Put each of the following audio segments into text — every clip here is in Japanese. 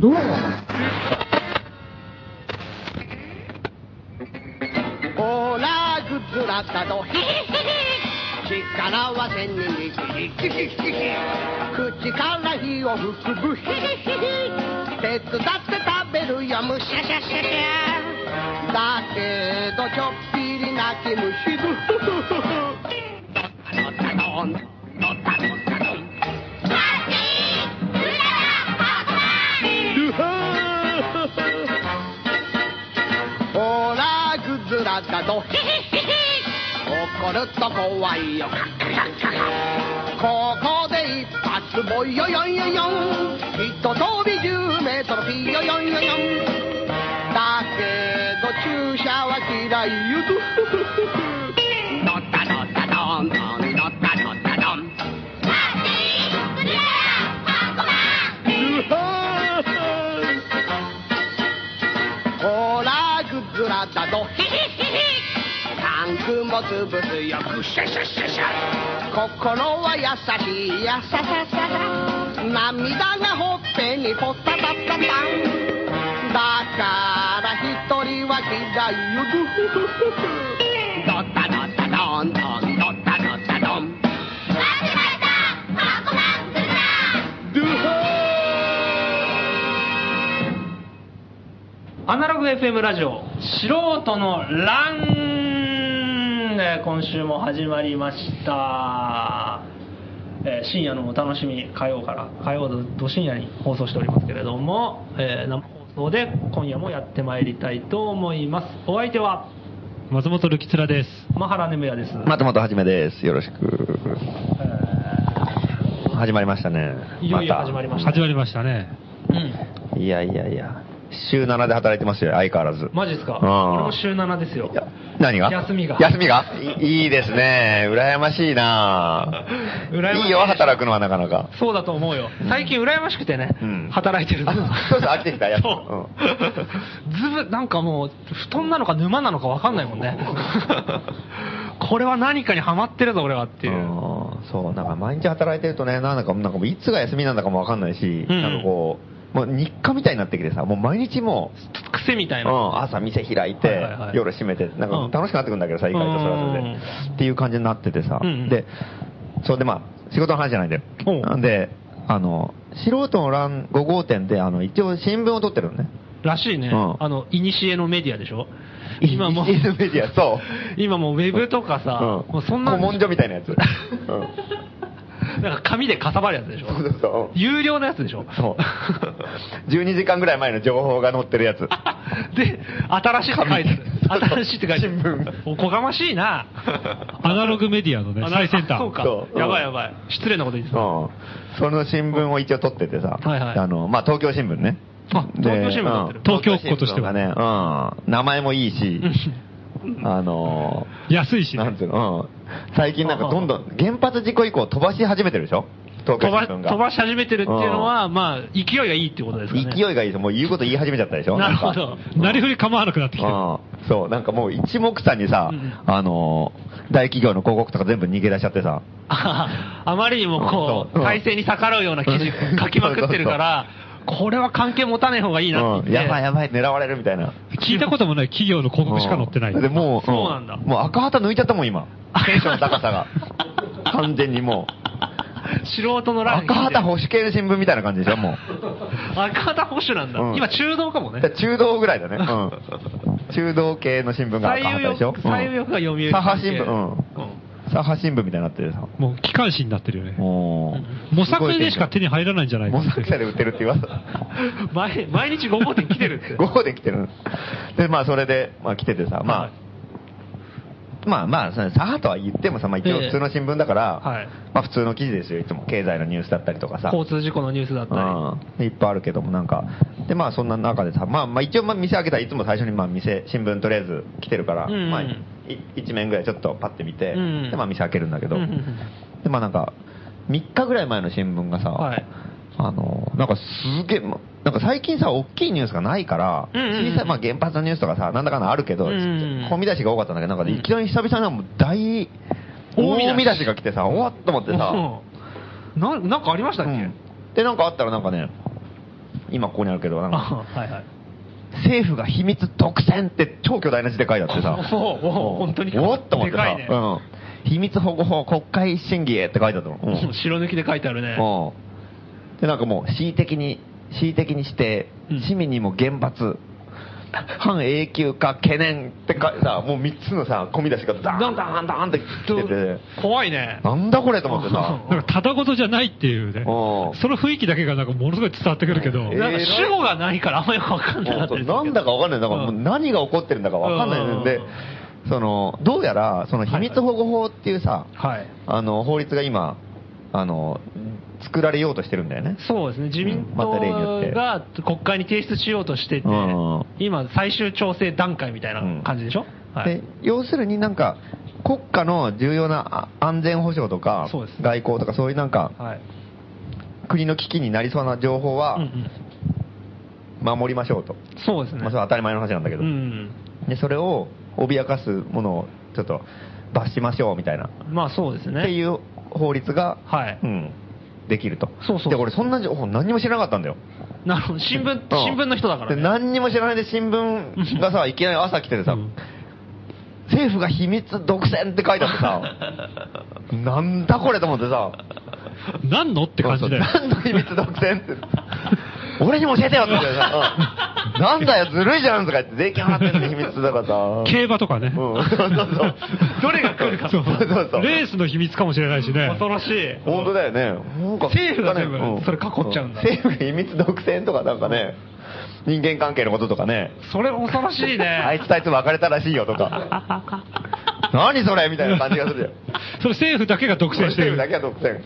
どう？ほらグッズラッタとヒヒヒヒ力は千人力。ヒヒヒヒ口から火を吹くブヒヒヒヒ手伝って食べるよむしゃしゃしゃしゃだけどちょっぴり泣き虫。ブと。ヒヒヒヒ怒ると怖いよカッカカッカッここで一発ボイヨヨンヨヨン。ひと飛び10メートルピヨヨンヨヨン。だけど注射は嫌い。よドタンクも潰すよくシャシャシャシャ。心は優しいやささ。ささ涙がほっぺにポタタタタン。だから一人は嫌いよグフフフフドッタドッタドンドンドッタドッタドン。ドゥハアナログ FM ラジオ素人のランえー今週も始まりました、えー深夜のお楽しみ火曜から火曜ど深夜に放送しておりますけれども、えー生放送で今夜もやってまいりたいと思いますお相手は松本るきつらです。マハラネムヤです、松本はじめです。よろしく。始まりましたね。いよいよ始まりました、始まりましたね。うんいやいやいや。週7で働いてますよ、相変わらず。マジですか？うん。俺も週7ですよ。何が？休みが。休みが？いいいですね。羨ましいな。羨ましいいいよ、働くのはなかなか。そうだと思うよ。最近羨ましくてね、うん。働いてるそうそう飽きてきた。やつそう。ずぶなんかもう布団なのか沼なのか分かんないもんね。これは何かにはまってるぞ俺はっていう、うん。そう、なんか毎日働いてるとね、なんだか、なんかもういつが休みなんだかもわかんないし、うん。なんかこう、もう日課みたいになってきてさ、もう毎日もう、癖みたいな、うん、朝店開いて、はいはいはい。夜閉めて、なんうん。か楽しくなってくるんだけどさ、意外とそれはそれで。っていう感じになっててさ、うん。うんで、そうでまあ、仕事の話じゃないんだよ。なん。で、あの、素人の欄5号店で、あの、一応新聞を撮ってるのね。らしいね、うん。あのいにしえのメディアでしょ。今もメディア、そう。今もうウェブとかさ、うん。もうそんな。古文書みたいなやつ。うんなんか紙でかさばるやつでしょ？そうそうそう有料のやつでしょ？そう。12時間ぐらい前の情報が載ってるやつ。で、新しいって書いてある。新しいって書いてある。新聞おこがましいな。アナログメディアのねあ、最先端。そうかそう。やばいやばい。失礼なこと言ってた。うん。その新聞を一応撮っててさ、はいはいあの、まあ、東京新聞ね。あで東京新聞東京っ子としてはね、うん。名前もいいし、あの安いしね。なん。つうの、うん。最近なんかどんどん、原発事故以降飛ばし始めてるでしょ？飛ば。飛ばし始めてるっていうのは、まあ、勢いがいいってことですかね。勢いがいいですもう言うこと言い始めちゃったでしょ？なるほど。なりふり構わなくなってきてる。うん。そう、なんかもう一目散にさ、うんあのー大企業の広告とか全部逃げ出しちゃってさ、あ あまりにもこう、うん。体制に逆らうような記事書きまくってるから、これは関係持たない方がいいなってうん。やばいやばい、狙われるみたいな。聞いたこともない企業の広告しか載ってない。で、もう、そうなんだもう赤旗抜いちゃったもん、今。テンションの高さが。完全にも素人のう。ラン赤旗保守系の新聞みたいな感じでしょ、も赤旗保守なんだ。うん今中道かもう。ね中道ぐらいだね。うん。中道系の新聞が最赤旗でしょ最右翼が読売左派新聞、うん。うん左派新聞みたいになってるさ。もう機関紙になってるよね。もう。模索でしか手に入らないんじゃないか模索者で売ってるって言われた。毎毎日5号店来てるって。5号で来てる。で、まあ、それで、まあ、来ててさ、まあ、はいまあまあ、左派とは言ってもさ、まあ一応ええ普通の新聞だから、はいまあ普通の記事ですよ、いつも。経済のニュースだったりとかさ。交通事故のニュースだったり。うん。いっぱいあるけども、なんか。で、まあそんな中でさ、まあまあ一応まあ店開けたらいつも最初にまあ店、新聞とりあえず来てるから、うんうんまあい一面ぐらいちょっとパッて見て、うんうんでまあ店開けるんだけど、うんうんうんでまあなんか、3日ぐらい前の新聞がさ、はいあの、なんかすげえ、まなんか最近さ、大きいニュースがないから、小さい、まあ原発のニュースとかさ、なんだかんだあるけど、込み出しが多かったんだけど、なんかいきなり久々にもう大、大見出しが来てさ、おわっと思ってさ、うんななんかありましたっけ、うんで、なんかあったらなんかね、今ここにあるけど、なんか、あはいはい。政府が秘密独占って超巨大な字で書いてあってさ。おおお本当におっと思ってさ、ねうん。秘密保護法国会審議へって書いてあったの。うん。白抜きで書いてあるね。うん。で、なんかもう、恣意的に、恣意的にしてうん、市民にも厳罰、反永久化懸念ってかさ、もう3つのさ、込み出しがダーンダーンダーンって来てて、怖いね。なんだこれと思ってさ。なんかただごとじゃないっていうね。うんその雰囲気だけがなんかものすごい伝わってくるけど。えなんか主語がないからあんまよくわかんなかったりするけどなんだかわかんない。だからもううん何が起こってるんだかわかんないんでうん、その、どうやら、その秘密保護法っていうさ、はい。あの、法律が今、あの、作られようとしてるんだよね。そうですね、自民党が国会に提出しようとしててうん、今、最終調整段階みたいな感じでしょ、はいで、要するになんか、国家の重要なあ安全保障とか外交とかそういうなんか、はい国の危機になりそうな情報はうんうん守りましょうと。そうですね。まあそれは当たり前の話なんだけどう。んで、それを脅かすものをちょっと罰しましょうみたいな。まあそうですね。っていう法律が、はいうん、できると。そうそうで、俺そんな情報何にも知らなかったんだよ。なるほど、新聞、うん新聞の人だからでね。何にも知らないで新聞がさ、いきなり朝来ててさ、うん政府が秘密独占って書いてあってさ、なんだこれと思ってさ、何のって感じだよ。何の秘密独占って。俺にも教えてよって言ってさ、うんなんだよ、ずるいじゃんとか言って、税金払ってんの秘密だからさ。競馬とかね。うん、そうそうそう。どれが来るか。そうそうそうレースの秘密かもしれないしね。恐ろしい。本当だよね。なんか政府が全部うんそれ囲っちゃうんだ政府が秘密独占とかなんかね、人間関係のこととかね、それ恐ろしいね。あいつとあいつ別れたらしいよとか。何それみたいな感じがするよ。それ政府だけが独占してる政府。だけは独占。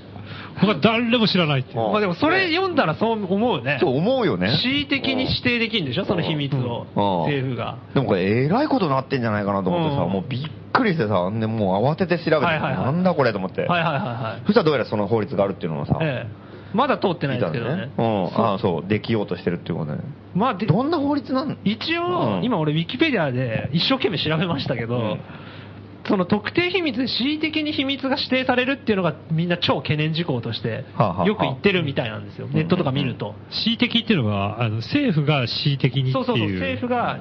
他誰も知らないっていう。うんまあでもそれ読んだらそう思うね。そう思うよね。恣意的に指定できるんでしょ、その秘密を。うん政府が。でもこれ、えらいことになってんじゃないかなと思ってさ、うんもうびっくりしてさ、でもう慌てて調べて、なんだこれと思って。はいはいはいはい。そしたらどうやらその法律があるっていうのをさ、ええ。まだ通ってないですけどね。うん、そうああ、そう、できようとしてるっていうことね。まあで、どんな法律なん？一応、うん今俺ウィキペディアで一生懸命調べましたけど、うんその特定秘密で恣意的に秘密が指定されるっていうのがみんな超懸念事項としてよく言ってるみたいなんですよ。ネットとか見ると。恣意的っていうのは、あの政府が恣意的にっていう。そうそうそう、政府が、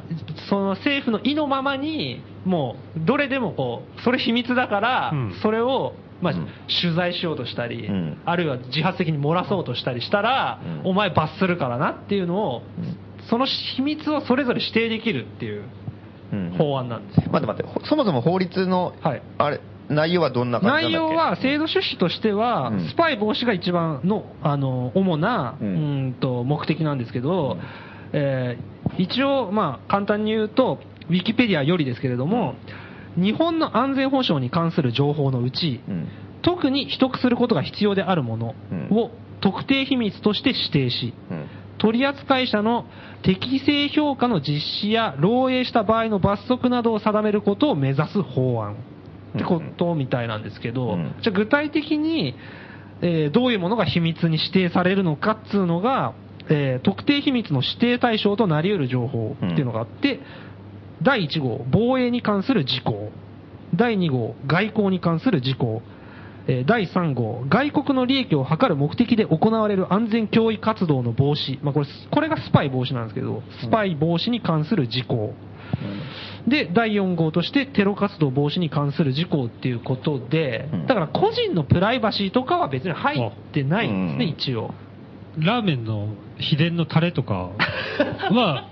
その政府の意のままに、もう、どれでもこう、それ秘密だから、うん。それを、まあうん。取材しようとしたり、うん。あるいは自発的に漏らそうとしたりしたら、うん。お前罰するからなっていうのを、うん。その秘密をそれぞれ指定できるっていう。うん法案なんですよ。待って待って、ほそもそも法律の、はい。あれ、内容はどんな感じなんだっけ内容は、制度趣旨としては、うん。スパイ防止が一番の、あの、主な、ううんん、と目的なんですけど、うん。えー一応、まあ、簡単に言うと、ウィキペディアよりですけれども、日本の安全保障に関する情報のうち、うん。特に取得することが必要であるものうん。を特定秘密として指定し、うん取扱者の適正評価の実施や漏洩した場合の罰則などを定めることを目指す法案ってことみたいなんですけど、うんじゃあ具体的に、えーどういうものが秘密に指定されるのかっつうのが、えー特定秘密の指定対象となり得る情報っていうのがあって、第1号、防衛に関する事項。第2号、外交に関する事項。えー第3号、外国の利益を図る目的で行われる安全脅威活動の防止。まあ、これ、これがスパイ防止なんですけど、スパイ防止に関する事項。で、第4号としてテロ活動防止に関する事項っていうことでうん、だから個人のプライバシーとかは別に入ってないんですね、うん一応。ラーメンの秘伝のタレとかは、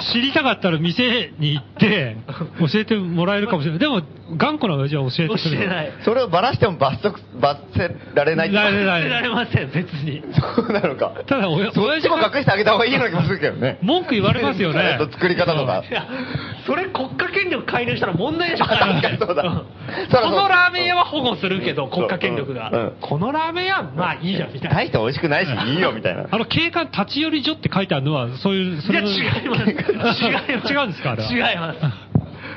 知りたかったら店に行って、教えてもらえるかもしれない。でも、頑固な親父は教えてくれない。それをばらしても罰則、罰せられないってられない捨てられません、別に。そうなのか。ただ、親そっ親父も隠してあげた方がいいような気もするけどね。文句言われますよねえっと作り方とか。いや、それ国家権力介入したら問題でしょ、あ 確かにそうだこのラーメン屋は保護するけど、うん国家権力がうんうん。このラーメン屋はまあいいじゃん、みたいな。大して美味しくないし、いいよ、みたいな。あの、警官立ち寄り所って書いてあるのは、そういう、そいや、違います。違います。違うんですか？あれは違います。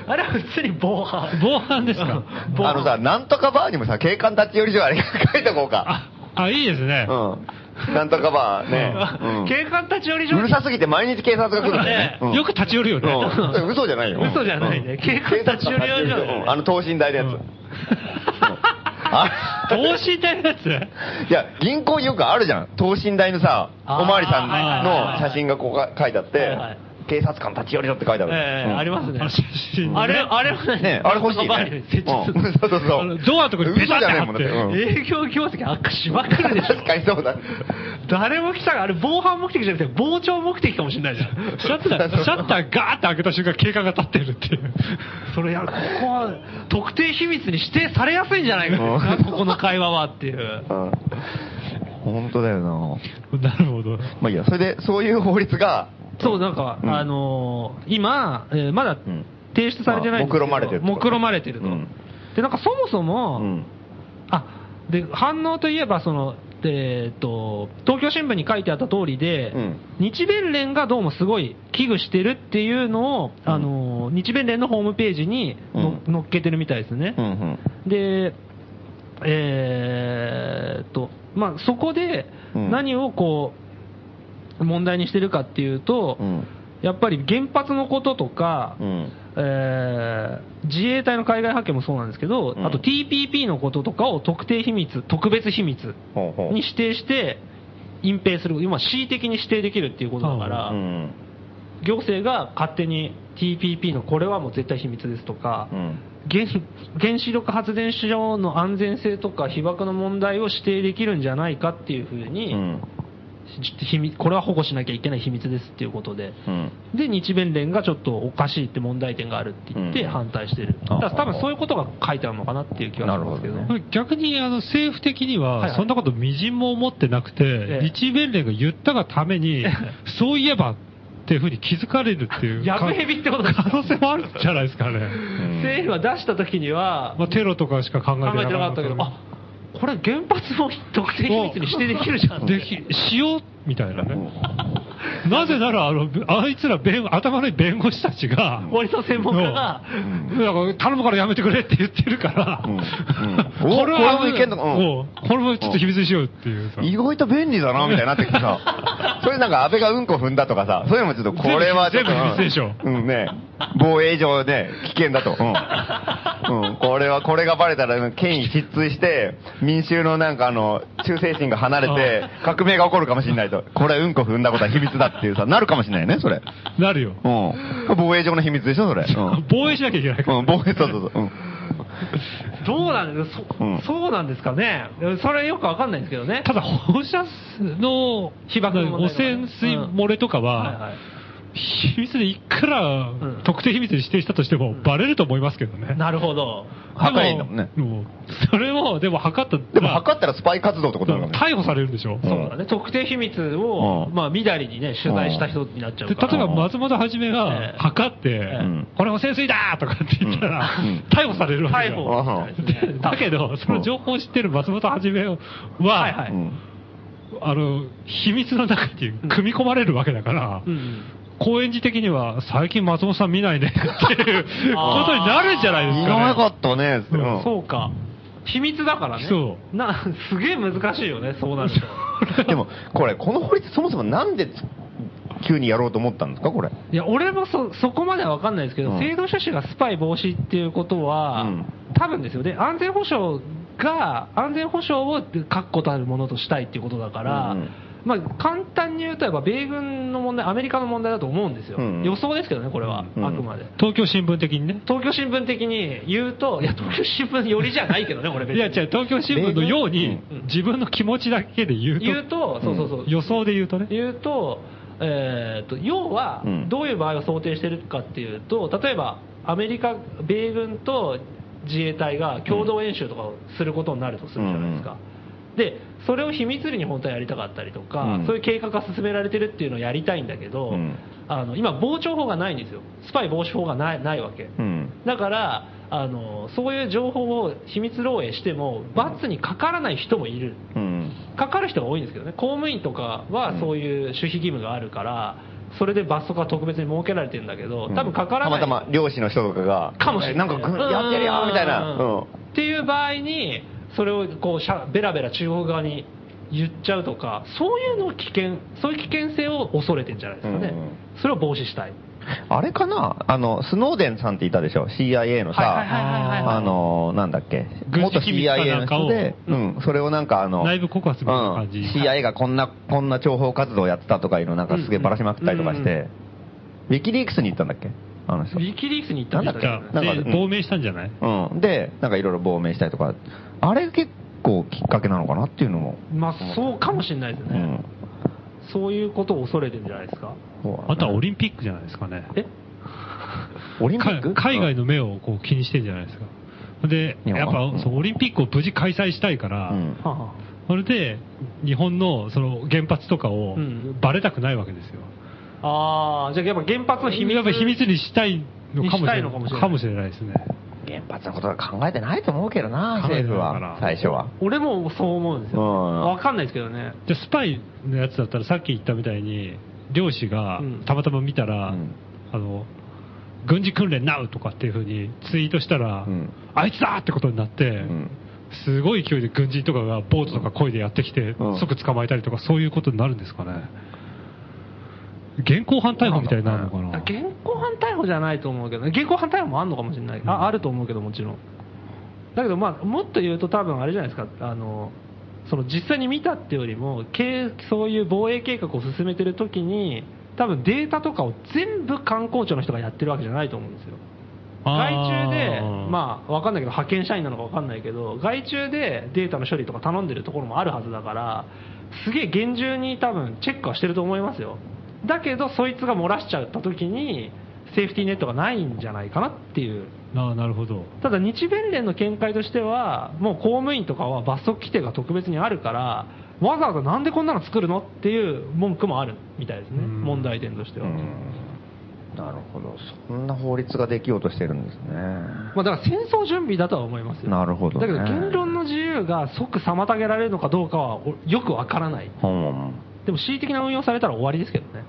あれは普通に防犯。防犯ですか？うん防犯あのさ、なんとかバーにもさ、警官立ち寄り所あれ書いとこうか。あ、あ、いいですね。うん。なんとかバーね。うん警官立ち寄り所うるさすぎて毎日警察が来るんだよねね。うんよく立ち寄るよね。うん嘘じゃないよ。嘘じゃないね警官立ち寄り所あの等身大のやつ。あ等身大のやつ？いや、銀行によくあるじゃん。等身大のさ、あーおまわりさんの写真がこうか書いてあって、はいはい警察官立ち寄りろって書いてある。ええうん。ありますね。あれ、あれはねねあれ欲しいね。そうそうそう。ドアのとこに嘘じゃねえもんだって。うん。営業業績悪化しまくるでしょ。確かにそうだ。誰も来たがあれ防犯目的じゃなくて傍聴目的かもしれないじゃん。シャッター、シャッターガーって開けた瞬間警官が立ってるって。いう。それやここは特定秘密に指定されやすいんじゃないか。ここの会話はっていう。うん。本当だよな。なるほど。まあいいや、それで、そういう法律が、そうなんか、うん。あのー今、えーまだん。提出されてないんですけどまあ目論まれてると目論まれてると、うん。でなんかそもそも、うん。あで反応といえばその、えー、と東京新聞に書いてあった通りで、うん。日弁連がどうもすごい危惧してるっていうのを、うん。あの日弁連のホームページにの、うん。載っけてるみたいですね。うんうん。で、えーっと、まあ、そこでうん。何をこう、問題にしてるかっていうと、うんやっぱり原発のこととか、うん。えー自衛隊の海外派遣もそうなんですけど、うんあと TPP のこととかを特定秘密、特別秘密。に指定して、隠蔽する、今、恣意的に指定できるっていうことだから、うん。行政が勝手に TPP のこれはもう絶対秘密ですとか、うん。原原子力発電所の安全性とか被爆の問題を指定できるんじゃないかっていうふうに、うん。秘密これは保護しなきゃいけない秘密ですっていうことで、うん。で日弁連がちょっとおかしいって問題点があるって言ってうん。反対してる、あだから多分そういうことが書いてあるのかなっていう気がするんですけど。なるほど逆にあの政府的にはいははい。そんなことみじんも思ってなくて、ええ日弁連が言ったがために、そういえばっていうふうに気づかれるっていうやぶへびってこと可能性もあるんじゃないですかね。政府は出した時にはまあ、テロとかしか考えてなかった考えてなかったけど、あこれ原発も特定秘密に指定できるじゃんできしようみたいなね。なぜなら、あの、あいつら弁、頭のいい弁護士たちが、法律の専門家が、うんだから頼むからやめてくれって言ってるから、うんうん これはおこれもいけんのかこれもちょっと秘密にしようっていうさ。意外と便利だな、みたいになってきてさ。それなんか安倍がうんこ踏んだとかさ、そういうのもちょっとこれはちょっと。全部秘密でしょうんね。防衛上ね、危険だと。うん。うん。これは、これがバレたら権威失墜して、民衆のなんかあの、忠誠心が離れて、革命が起こるかもしれないと。これうんこ踏んだことは秘密だっていうさ、なるかもしれないよね、それ。なるよ。うん。防衛上の秘密でしょ、それ。うん。防衛しなきゃいけないから。うん、防衛、そうそうそう。うん。どうなんですか、そうんそうなんですかね、それよくわかんないんですけどね。ただ、放射の被爆汚染水漏れとかはいは、はい秘密でいくらん特定秘密に指定したとしても、バレると思いますけどね。なるほど。測れいいんだもんね。でもそれも、でも測ったでもまあ測ったらスパイ活動ってことなのかね。逮捕されるんでしょ？そうだね、特定秘密を、うんまあ、みだりにね、取材した人になっちゃうから。で例えば松本はじめえがえ測って、んこれ汚染水だとかって言ったら、逮捕されるわけ逮よ。捕ですねだけど、その情報を知ってる松本はじめは、はいはいうんあの、秘密の中に組み込まれるわけだから、うん高円寺的には、最近松本さん見ないねっていうことになるんじゃないですか、ね。意外かったね。うんそうか。秘密だからね。そな、すげえ難しいよね、そうなると。でも、これ、この法律そもそもなんで急にやろうと思ったんですか、これ？いや、俺もそ、そこまでは分かんないですけど、うん制度趣旨がスパイ防止っていうことは、うん多分ですよね、安全保障が、安全保障を確固たるものとしたいっていうことだから、うんうんまあ、簡単に言うと、やっぱ米軍の問題、アメリカの問題だと思うんですよ。うん予想ですけどね、これは、うんあくまで。東京新聞的にね。東京新聞的に言うと、いや、東京新聞よりじゃないけどね、これ別に。いや、違う、東京新聞のようにうん、自分の気持ちだけで言うと、言うと、そうそうそう。予想で言うとね。言うと、えーと要はうんどういう場合を想定しているかっていうと、例えばアメリカ、米軍と自衛隊が共同演習とかをすることになるとするじゃないですか。でそれを秘密裏に本当はやりたかったりとか、うん。そういう計画が進められてるっていうのをやりたいんだけど、うん。あの今、防潮法がないんですよ、スパイ防止法がないないわけ、うん。だからあの、そういう情報を秘密漏洩しても、罰にかからない人もいる、うん。かかる人が多いんですけどね、公務員とかはそういう守秘義務があるから、それで罰則が特別に設けられてるんだけど、多分かからない。たまたま漁師の人とかが、かもしれない。なんか、やってるよみたいな。うん。っていう場合に、それをこうしゃベラベラ中国側に言っちゃうとか、そういうのを危険、そういう危険性を恐れてんじゃないですかね。うんそれを防止したい。あれかな？あの、スノーデンさんっていたでしょ ?CIA のはいはいはいはいはいさ、あの、なんだっけ？元 CIA の人で、うん、それをなんかあの、内部告発みたいな感じ。うん。CIA がこんな、こんな諜報活動をやってたとかいうのなんかすげえばらしまくったりとかしうんて、ウィキリークスに行ったんだっけ？あの人。ウ。ィキリークスに行ったんだけ？どなんかなんかうんで亡命したんじゃない？うん。で、なんかいろいろ亡命したりとか、あれ結構きっかけなのかなっていうのも。まあ、そうかもしれないですね。うん。そういうことを恐れてるんじゃないですか。あとはオリンピックじゃないですかね。え？オリンピック？か海外の目をこう気にしてんじゃないですか。で、やっはぱそうオリンピックを無事開催したいから、うん。それで日本のその原発とかをうんバレたくないわけですよ。ああ、じゃあやっぱ原発の秘密やっぱ秘密にしたいのかもしれないにしたいのかもしれないかもしれないですね。原発のことは考えてないと思うけどな、政府は、最初は。俺もそう思うんですよ。うん。わかんないですけどね。じゃあスパイのやつだったらさっき言ったみたいに漁師がうん。たまたま見たら、うん。あの軍事訓練ナウとかっていうふうにツイートしたら、うん。あいつだってことになって、うん。すごい勢いで軍人とかがボートとか漕いでやってきて、うん。即捕まえたりとかそういうことになるんですかね現行犯逮捕みたいになるのかな？現行犯逮捕じゃないと思うけどね。現行犯逮捕もあるのかもしれない。あ、あると思うけどもちろん。だけどまあ、もっと言うと多分あれじゃないですか。あの、その実際に見たってよりも、計そういう防衛計画を進めてる時に、多分データとかを全部観光庁の人がやってるわけじゃないと思うんですよ。外注で、まあ、わかんないけど、派遣社員なのかわかんないけど、外注でデータの処理とか頼んでるところもあるはずだから、すげえ厳重に多分チェックはしてると思いますよ。だけど、そいつが漏らしちゃった時に、セーフティーネットがないんじゃないかなっていう。ああなるほどただ、日弁連の見解としては、もう公務員とかは罰則規定が特別にあるから、わざわざなんでこんなの作るのっていう文句もあるみたいですね、うん問題点としては。うんなるほど。そんな法律ができようとしてるんですね。まあ、だから戦争準備だとは思いますよ。なるほどねだけど言論の自由が即妨げられるのかどうかはおよくわからない。うん。でも恣意的な運用されたら終わりですけどね。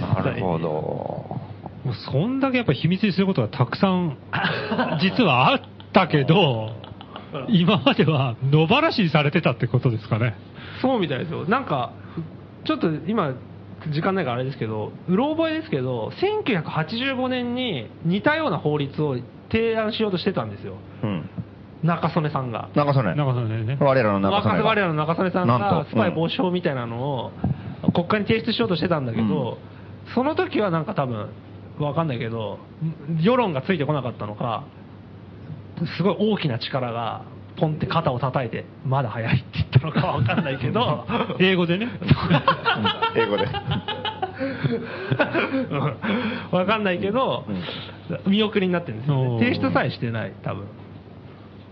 なるほど。もうそんだけやっぱ秘密にすることがたくさん 実はあったけど今までは野放しにされてたってことですかねそうみたいですよ。なんか、ちょっと今、時間ないからあれですけど、うろ覚えですけど、1985年に似たような法律を提案しようとしてたんですよ。うん。中曽根さんが。中曽根。なんかそれね我らの中曽根が。我らの中曽根さんがとスパイ防止法みたいなのを国会に提出しようとしてたんだけど、その時はなんか多分、わかんないけど、世論がついてこなかったのか、すごい大きな力が、ポンって肩を叩いて、まだ早いって言ったのかわかんないけど、英語でね 英語で。うんわかんないけど、見送りになってるんですよね。提出さえしてない、多分。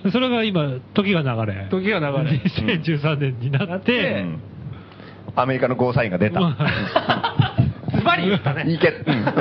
それが今時が流れ時が流れ。2013年になっててうんアメリカのゴーサインが出た。ズバリ言ったね。いけ、うん。うん。フ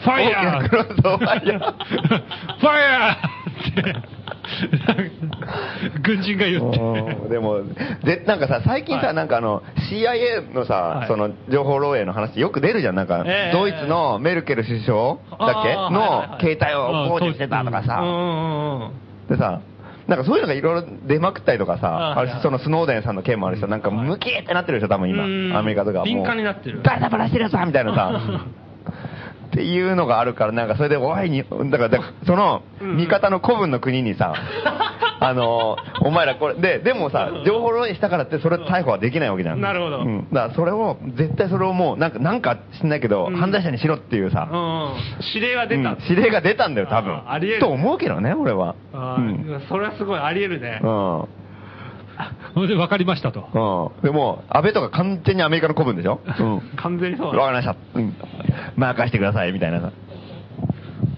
ファイヤーファイヤー。ファイヤーって 軍人が言ってうんでも、で、なんかさ、最近さ、はいなんかあの、CIA のさ、はいその、情報漏洩の話よく出るじゃん。なんか、ええドイツのメルケル首相だっけ？のはい携帯を傍受してたとかさ、うんうんうんうん。でさ、なんかそういうのがいろいろ出まくったりとかさ、あれそのスノーデンさんの件もあるしさ、なんかムキーってなってるでしょ、多分今。うん、アメリカとか。敏感になってる。誰だバラしてるやつだみたいなさ。っていうのがあるから、なんかそれで、おいに、だから、だからその、味方の古文の国にさ、あの、お前らこれ、で、でもさ、情報漏洩したからって、それ逮捕はできないわけじゃん。なるほどうん。だから、それを、絶対それをもう、なんか、なんか知んないけど、うん犯罪者にしろっていうさ、うんうん指令が出た、うん指令が出たんだよ、多分あ。ありえると思うけどね、俺は。あうん。ーそれはすごいあり得るね、うん。それで分かりましたとうん。でも、安倍とか完全にアメリカの古文でしょ？うん。完全にそうだわかりました。うん。任してください、みたいなさ。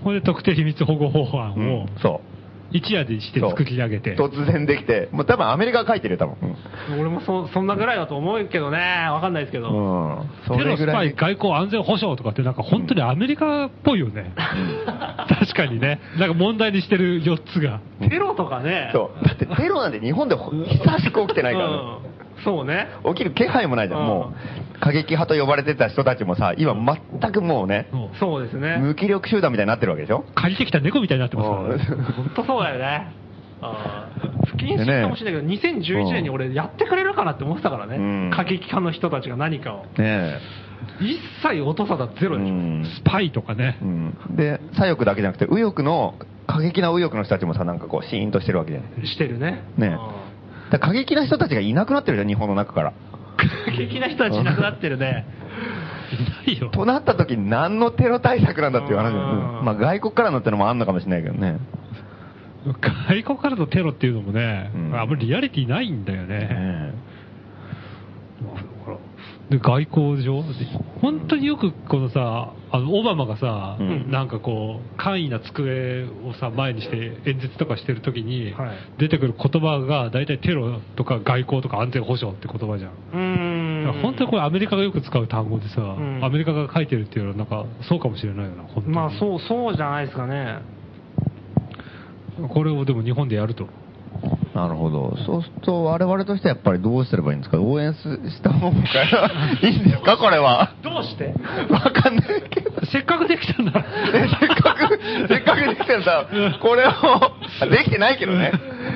これで特定秘密保護法案うんを。そう。一夜でして作り上げて突然できて、もう多分アメリカが書いてるよ、多分。俺もそそんなぐらいだと思うけどねわかんないですけど、うん。テロスパイ。外交安全保障とかってなんか本当にアメリカっぽいよね。確かにね。なんか問題にしてる4つが。テロとかねそう。だってテロなんて日本でほ久しく起きてないからね。うんそうね起きる気配もないじゃん、うんもう。過激派と呼ばれてた人たちもさ、今全くもうね、そうですね無気力集団みたいになってるわけでしょ？借りてきた猫みたいになってますからね。本当そうだよね不謹慎かもしれないけど、2011年に俺やってくれるかなって思ってたからね、うん過激派の人たちが何かを。ね一切音沙汰ゼえ。ロでしょ。うんスパイとかねう。んで、左翼だけじゃなくて、右翼の、過激な右翼の人たちもさ、なんかこう、シーンとしてるわけじゃない？してるね。ねうんだ過激な人たちがいなくなってるじゃん、日本の中から。過激な人たちいなくなってるね。いないよ。となった時に何のテロ対策なんだっていう話だようんうんまあ外国からのってのもあんのかもしれないけどね。外国からのテロっていうのもね、うんあんまりリアリティないんだよね。ねで外交上？で本当によくこのさ、あのオバマがさ、うんなんかこう、簡易な机をさ、前にして演説とかしてるときに、はい出てくる言葉が大体テロとか外交とか安全保障って言葉じゃん。うーん本当にこれアメリカがよく使う単語でさ、んアメリカが書いてるっていうのはなんかそうかもしれないよな、本当に。まあそう、そうじゃないですかね。これをでも日本でやると。なるほど。そうすると我々としてはやっぱりどうすればいいんですか？応援すした方がいいんですか？これは。どうして？わかんないけど。せっかくできたんだ。ねせっかく、せっかくできてさ、これを、できてないけどね。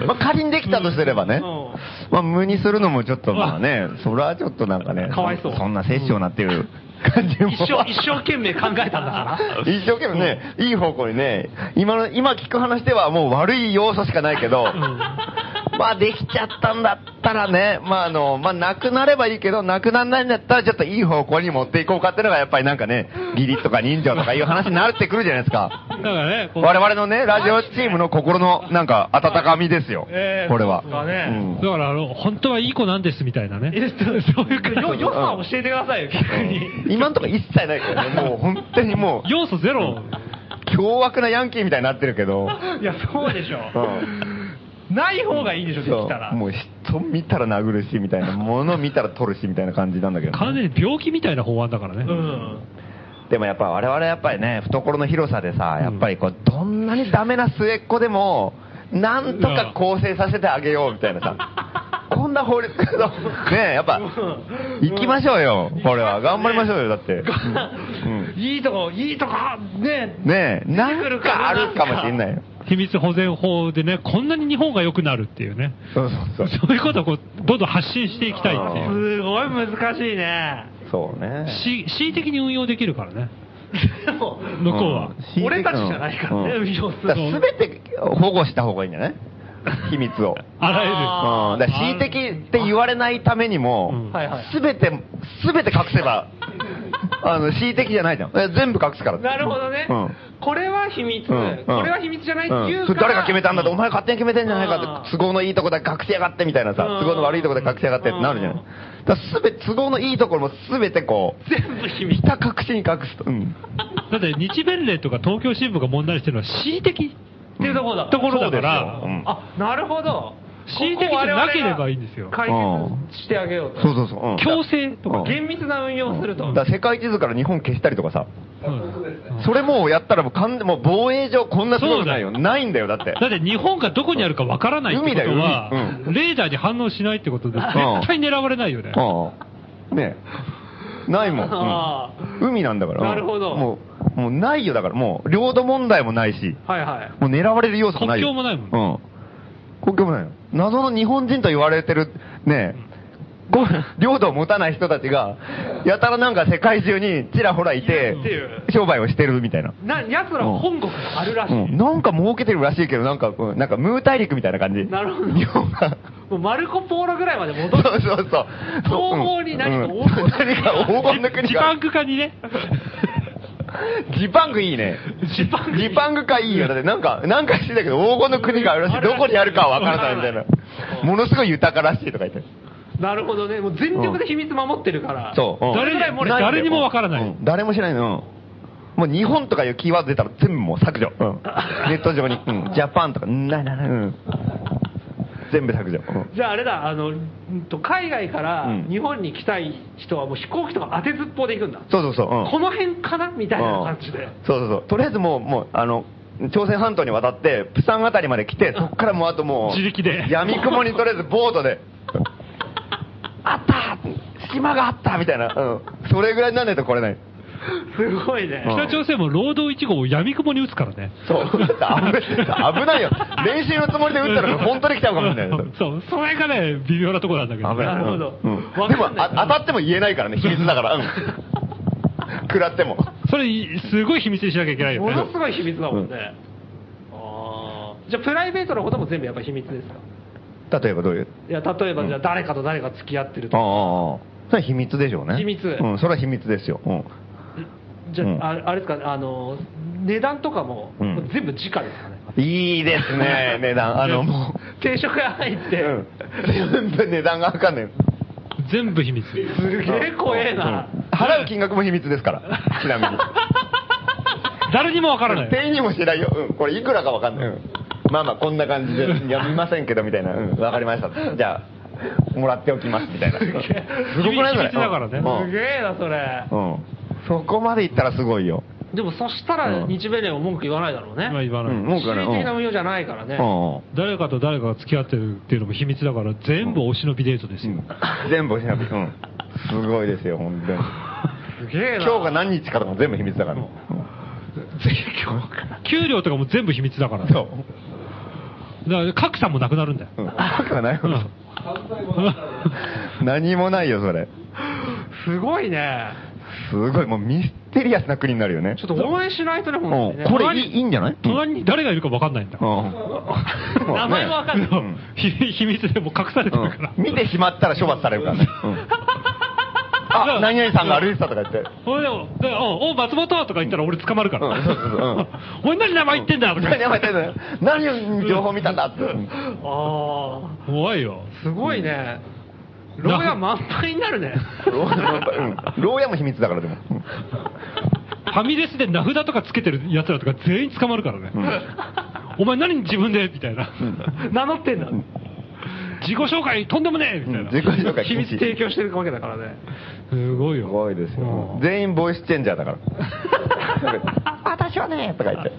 まあ、仮にできたとすればね。うんまあ、無にするのもちょっとまあね、それはちょっとなんかね。かわいそうそんな殺生なっていう感じも。一生、一生懸命考えたんだから。一生懸命ね、いい方向にね、今の、今聞く話ではもう悪い要素しかないけど、まあできちゃったんだったらね、まああの、まあなくなればいいけど、なくならないんだったらちょっといい方向に持っていこうかっていうのがやっぱりなんかね、義理とか人情とかいう話になってくるじゃないですか。だからね、我々のね、ラジオチームの心のなんか温かみですよ。ええこれは。そうですかねうんだからあの、本当はいい子なんですみたいなね。えそういうか、よ、良さを教えてくださいよ、逆に。今んとこ一切ないけどね、もう本当にもう、要素ゼロ。凶悪なヤンキーみたいになってるけど、いや、そうでしょ。うんない方がいいでしょ、できたら。もう人見たら殴るしみたいな、物見たら取るしみたいな感じなんだけどね、完全に病気みたいな法案だからね。うん。でもやっぱ我々やっぱりね、懐の広さでさ、やっぱりこう、どんなにダメな末っ子でも、なんとか構成させてあげようみたいなさ。こんな法律、ねえ、やっぱ、行きましょうよ、これは。頑張りましょうよ、だって。うんいいとこ、いいとこ、ねねえ、なんかあるかもしんないよ。秘密保全法でね、こんなに日本が良くなるっていうね。そうそうそう。そういうことをこう、どんどん発信していきたいっていう。すごい難しいね。そうね。し恣意的に運用できるからね。でも、向こうは。うん俺たちじゃないからねうん運用するだから全て保護した方がいいんじゃない？秘密を。あらゆる。あうん、だ恣意的って言われないためにもすべて、すべて隠せば、あの、恣意的じゃないじゃん。え全部隠すから。なるほどね。うんこれは秘密、うんこれは秘密じゃないっていう誰が決めたんだって、お前勝手に決めてんじゃないかうんって、都合のいいとこで隠しやがってみたいなさ、うん都合の悪いとこで隠しやがってってなるじゃん。うんだすべて、都合のいいところもすべてこう、全部秘密。下隠しに隠すと。うん。だって日弁連とか東京新聞が問題にしてるのは恣意的っていうところだからところだからようん、あ、なるほど。恣意的じゃなければいいんですよ解決してあげようと。そうそうそう。うん強制とかうん厳密な運用をすると。だから世界地図から日本消したりとかさ、うんそれもうやったらもう完全、もう防衛上こんなすごくないよ。そうだよないんだよ、だって。だって日本がどこにあるかわからないってことは、海だよ海レーダーに反応しないってことで、絶対狙われないよね。うん。ねえ。ないもん。あうん海なんだから。なるほどもう、もうないよ、だからもう、領土問題もないし、はいはい。もう狙われる要素もないよ。国境もないもんうん。国境もないよ。謎の日本人と言われてる、ねう領土を持たない人たちが、やたらなんか世界中にちらほらいて商売をしてるみたいな。な、奴らは本国があるらしい。うん、なんか儲けてるらしいけど、なんか、うんなんかムー大陸みたいな感じ。なるほど日本が。もうマルコ・ポーロぐらいまで戻そうる。そうそう。東方に何かうん黄金の国何か黄金の国がジパン。ク化にね。ジパングいいね。ジパングジパングかいいよ。だってなんか、なんかしてたけど、黄金の国があるらしい。どこにあるかはわからないみたいな。ものすごい豊からしいとか言って。なるほどね。もう全力で秘密守ってるから。そう。うん誰ぐらい漏れてる誰にもわからないうん誰も知らないの。うんもう日本とかいうキーワード出たら全部もう削除。うんネット上に。うんジャパンとか、うんなななうん全部削除。うんじゃああれだ、あの、うんと海外からうん日本に来たい人はもう飛行機とか当てずっぽうで行くんだ。そうそうそう。うんこの辺かなみたいな感じで。そうそうそう。とりあえずもう、もう、あの、朝鮮半島に渡って、プサンあたりまで来て、そっからもうあともう、自力で闇雲にとりあえずボートで、隙間があったみたいな。うん。それぐらいになんないと来れない。すごいね。うん北朝鮮も労働1号を闇雲に打つからね。そう。だって危危ないよ。練習のつもりで打ったら本当に来ちゃうかもしれない。そう、それがね、微妙なところなんだけど。危ない。なるほどうんわでも当たっても言えないからね、秘密だから。うん。食らっても。それ、すごい秘密にしなきゃいけないよね。ものすごい秘密だもんね。あーじゃあプライベートのことも全部やっぱ秘密ですか？例えばどういう？いや、例えばじゃあ誰かと誰か付き合ってるとああか。ああ。それは秘密でしょうね。秘密うん、それは秘密ですよ。うん。じゃあ、うんああれですか、あの、値段とかも、全部時価ですかね。いいですね、値段。あの、も定食が入って、う。うん。全部値段がわかんない。全部秘密。すげえ怖えな。うん払う金額も秘密ですから。ちなみに。誰にもわからない。店員にも知らんよ。うん。これいくらかわかんない。うん。まあまあ、こんな感じで、いや、見ませんけど、みたいな。うん。わかりました。じゃあ、もらっておきます、みたいな。すごくないそれ？秘密だからねうんすげえな、それ。うん。そこまで行ったらすごいよ。でもそしたらうん日米連は文句言わないだろうね。まあ言わない。うん、文句がね。恣意的な運用じゃないからね。誰かと誰かが付き合ってるっていうのも秘密だから、全部お忍びデートですよ。全部調べて、うん。すごいですよ、本当に。すげえな。今日が何日かとかも全部秘密だから。うん給料とかも全部秘密だから。そう。だから格差もなくなるんだよ。うん。バカないようん 何もないよ、それ。すごいね。すごい、もうミステリアスな国になるよね。ちょっと応援しないとね、うん本当にね。これいいいいんじゃない？隣に誰がいるか分かんないんだ。うん。名前もわかんない 秘密でもう隠されてるから。うん見てしまったら処罰されるからね。うんあ、何々さんが歩いてたとか言って。ほいでも、でおお、松本とか言ったら俺捕まるから。うんそうそうそううんお前何名前言ってんだとか何やめてんのよ何を情報見たんだって。うんあ怖いよ。あ、すごいね。牢屋満杯になるね。牢屋うん牢屋も秘密だからでも。うんファミレスで名札とかつけてる奴らとか全員捕まるからね。お前何自分で？みたいな。名乗ってんだ。自己紹介とんでもねえみたいな。自己紹介秘密提供してるわけだからね。すごいよ。すごいですよ。全員ボイスチェンジャーだから。私はね、とか言って。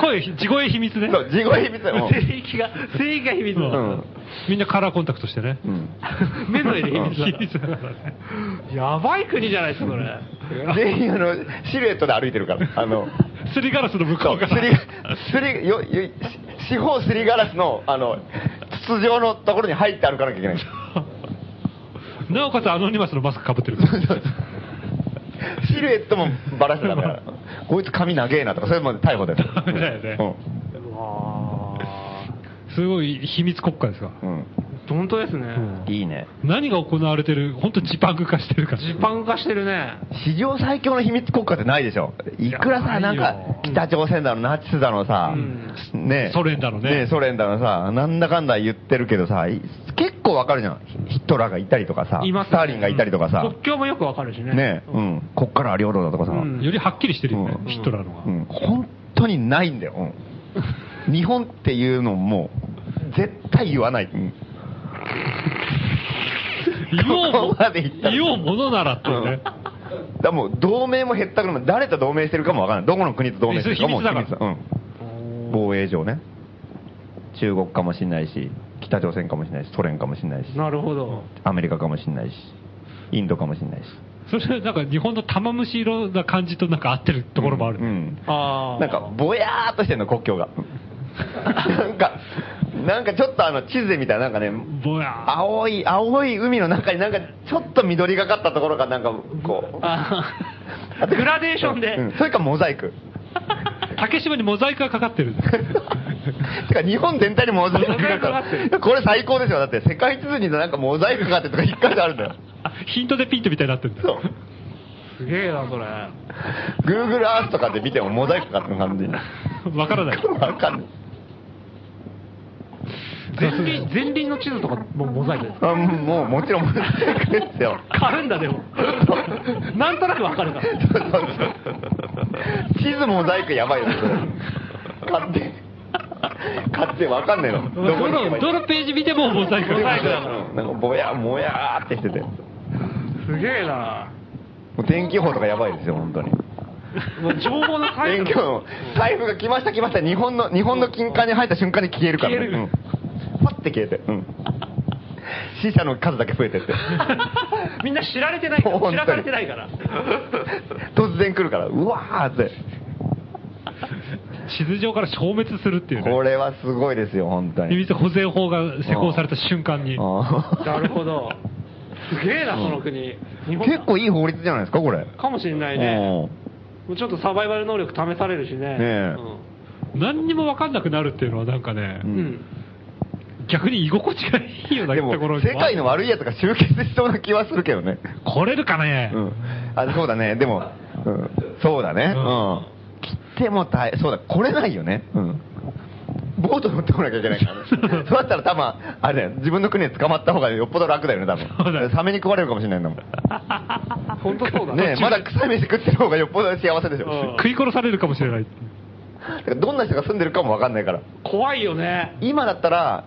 声、地声秘密ね。そう、地声秘密だよ。もう聖域が、聖域が秘密だ。うん。みんなカラーコンタクトしてね。うん。目の入れ秘密秘だ密だからね。やばい国じゃないですか、それ。全員あの、シルエットで歩いてるから。あの、すりガラスの向こそうう、から。すり、すり、よ、よ、四方すりガラスの、あの、筒状のところに入って歩かなきゃいけない。なおかつアノニマスのマスクかぶってる。シルエットもバラしてたから。こいつ髪長えなとか、それまで逮捕だよ。だよねうん。すごい秘密国家ですが。うん。本当ですね。いいね。何が行われてる、本当ジパング化してるから。ジパン化してるね。史上最強の秘密国家ってないでしょ。いくらさ、なんか、北朝鮮だの、ナチスだのさ、ねソ連だのねソ連だのさ、なんだかんだ言ってるけどさ、い結構わかるじゃん。ヒヒトラーがいたりとかさ、いますねスターリンがいたりとかさ、国境もよくわかるしね。ねうん。こっからは領土だとかさ、うんよりはっきりしてるよね、うんヒトラーのが。うん本当にないんだよ。うん日本っていうのも、絶対言わない。うん言おうここまで言ったら言おうものならっていうね。だからもう同盟も減ったくれも誰と同盟してるかもわからない。どこの国と同盟してるかも秘密だからうん。防衛上ね。中国かもしれないし、北朝鮮かもしれないし、ソ連かもしれないし、なるほど。アメリカかもしれないし、インドかもしれないし。それなんか日本の玉虫色な感じとなんか合ってるところもある。うん。ああ。なんか、ぼやーっとしてんの、国境が。なんか、なんかちょっとあの、地図で見たらなんかね、ぼやー青い、青い海の中になんかちょっと緑がかったところがなんかこう、グラデーションで。うんそれかモザイク。竹島にモザイクがかかってる。てか日本全体にモザイクがかかかってる。これ最高ですよ。だって世界地図になんかモザイクかかってるとか一回であるんだよ。ヒントでピントみたいになってるんだそう。すげえな、それ。Google Earth とかで見てもモザイクかかってる感じ。わからない。わかんない。前輪、前輪の地図とかもモザイクですかあもうもちろんモザイクですよ。買うんだ、でも。なんとなくわかるから。地図モザイクやばいよ、それ。買って。買ってわかんねえの。どどこにどのページ見てもモザイクモザイクだなんかぼや、もやーってしてて。もすげえな。う天気予報とかやばいですよ、本当に。もう情報の回天気予報、台風が来ました来ました、日本の、日本の近海に入った瞬間に消えるからね。消えるうん。パッて消えて。うん。死者の数だけ増えてって。みんな知られてないから、知らされてないから。突然来るから、うわーって。地図上から消滅するっていうね。これはすごいですよ、本当に。秘密保全法が施行された瞬間に。あなるほど。すげえな、その国。日本ー結構いい法律じゃないですか、これ。かもしれないね。もうちょっとサバイバル能力試されるしね。え何にも分かんなくなるっていうのはなんかねう、うん。うん。逆に居心地がいいようなでところ世界の悪い奴が集結しそうな気はするけどね。来れるかね、うん。あ、そうだね。でも、うん、そうだね。ううんん。来ても大そうだ、来れないよね。うん。ボート乗ってこなきゃいけないからね。そうだったら多分、あれだよ、自分の国で捕まった方がよっぽど楽だよね、多そうだよ分。サメに食われるかもしれないんだもん。本当そうだね。まだ臭い飯食ってる方がよっぽど幸せでしょ。うん食い殺されるかもしれない。だからどんな人が住んでるかもわかんないから。怖いよね。今だったら、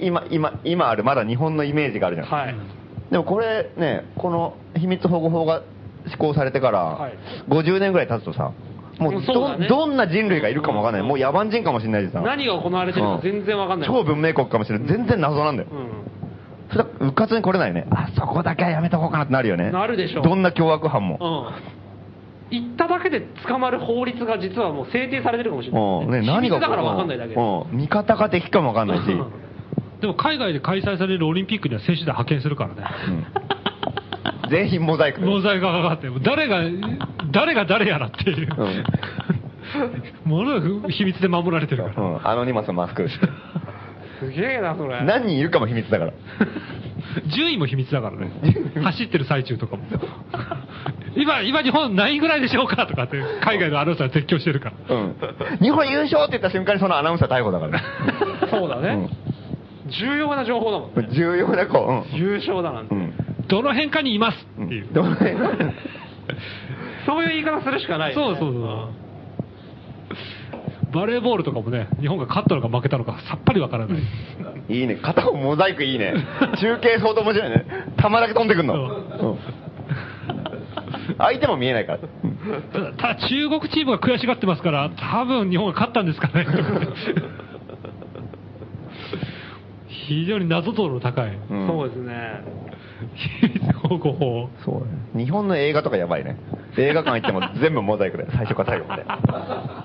今、今、今ある、まだ日本のイメージがあるじゃん。はい。でもこれね、この秘密保護法が施行されてからはい、50年ぐらい経つとさ、もうどねどんな人類がいるかもわかんない。もう野蛮人かもしれないしさ。何が行われてるか全然わかんない。超文明国かもしれない。全然謎なんだよ。うそれはうかつに来れないよね。あそこだけはやめとこうかなってなるよね。なるでしょどんな凶悪犯も。ん。うん。行っただけで捕まる法律が実はもう制定されてるかもしれない。うんね、何がだからわかんないだけで。うん味方か敵かもわかんないし。うんでも海外で開催されるオリンピックには選手団派遣するからね。うん全員モザイクで。モザイクがかかって、誰が、誰が誰やらっていう。ものすごく秘密で守られてるから。うん、アノニマスのマスク。すげえな、それ。何人いるかも秘密だから。順位も秘密だからね。走ってる最中とかも。今、今日本何位ぐらいでしょうかとかって海外のアナウンサーが絶叫してるから。うん。日本優勝って言った瞬間にそのアナウンサー逮捕だからね。そうだね。重要な情報だもんね。うん重要な子。優勝だなんてう。ん。どの辺かにいますうん。っていう。どの辺？そういう言い方するしかないよね。そうそうそう。バレーボールとかもね、日本が勝ったのか負けたのかさっぱりわからない。いいね。片方モザイクいいね。中継相当面白いね。玉だけ飛んでくんの。うん相手も見えないから。ただ、ただ中国チームが悔しがってますから、多分日本が勝ったんですかね。非常に謎度の高い。うんそうですね。秘密保護法。そうね。日本の映画とかやばいね。映画館行っても全部モザイクで、最初から最後まで。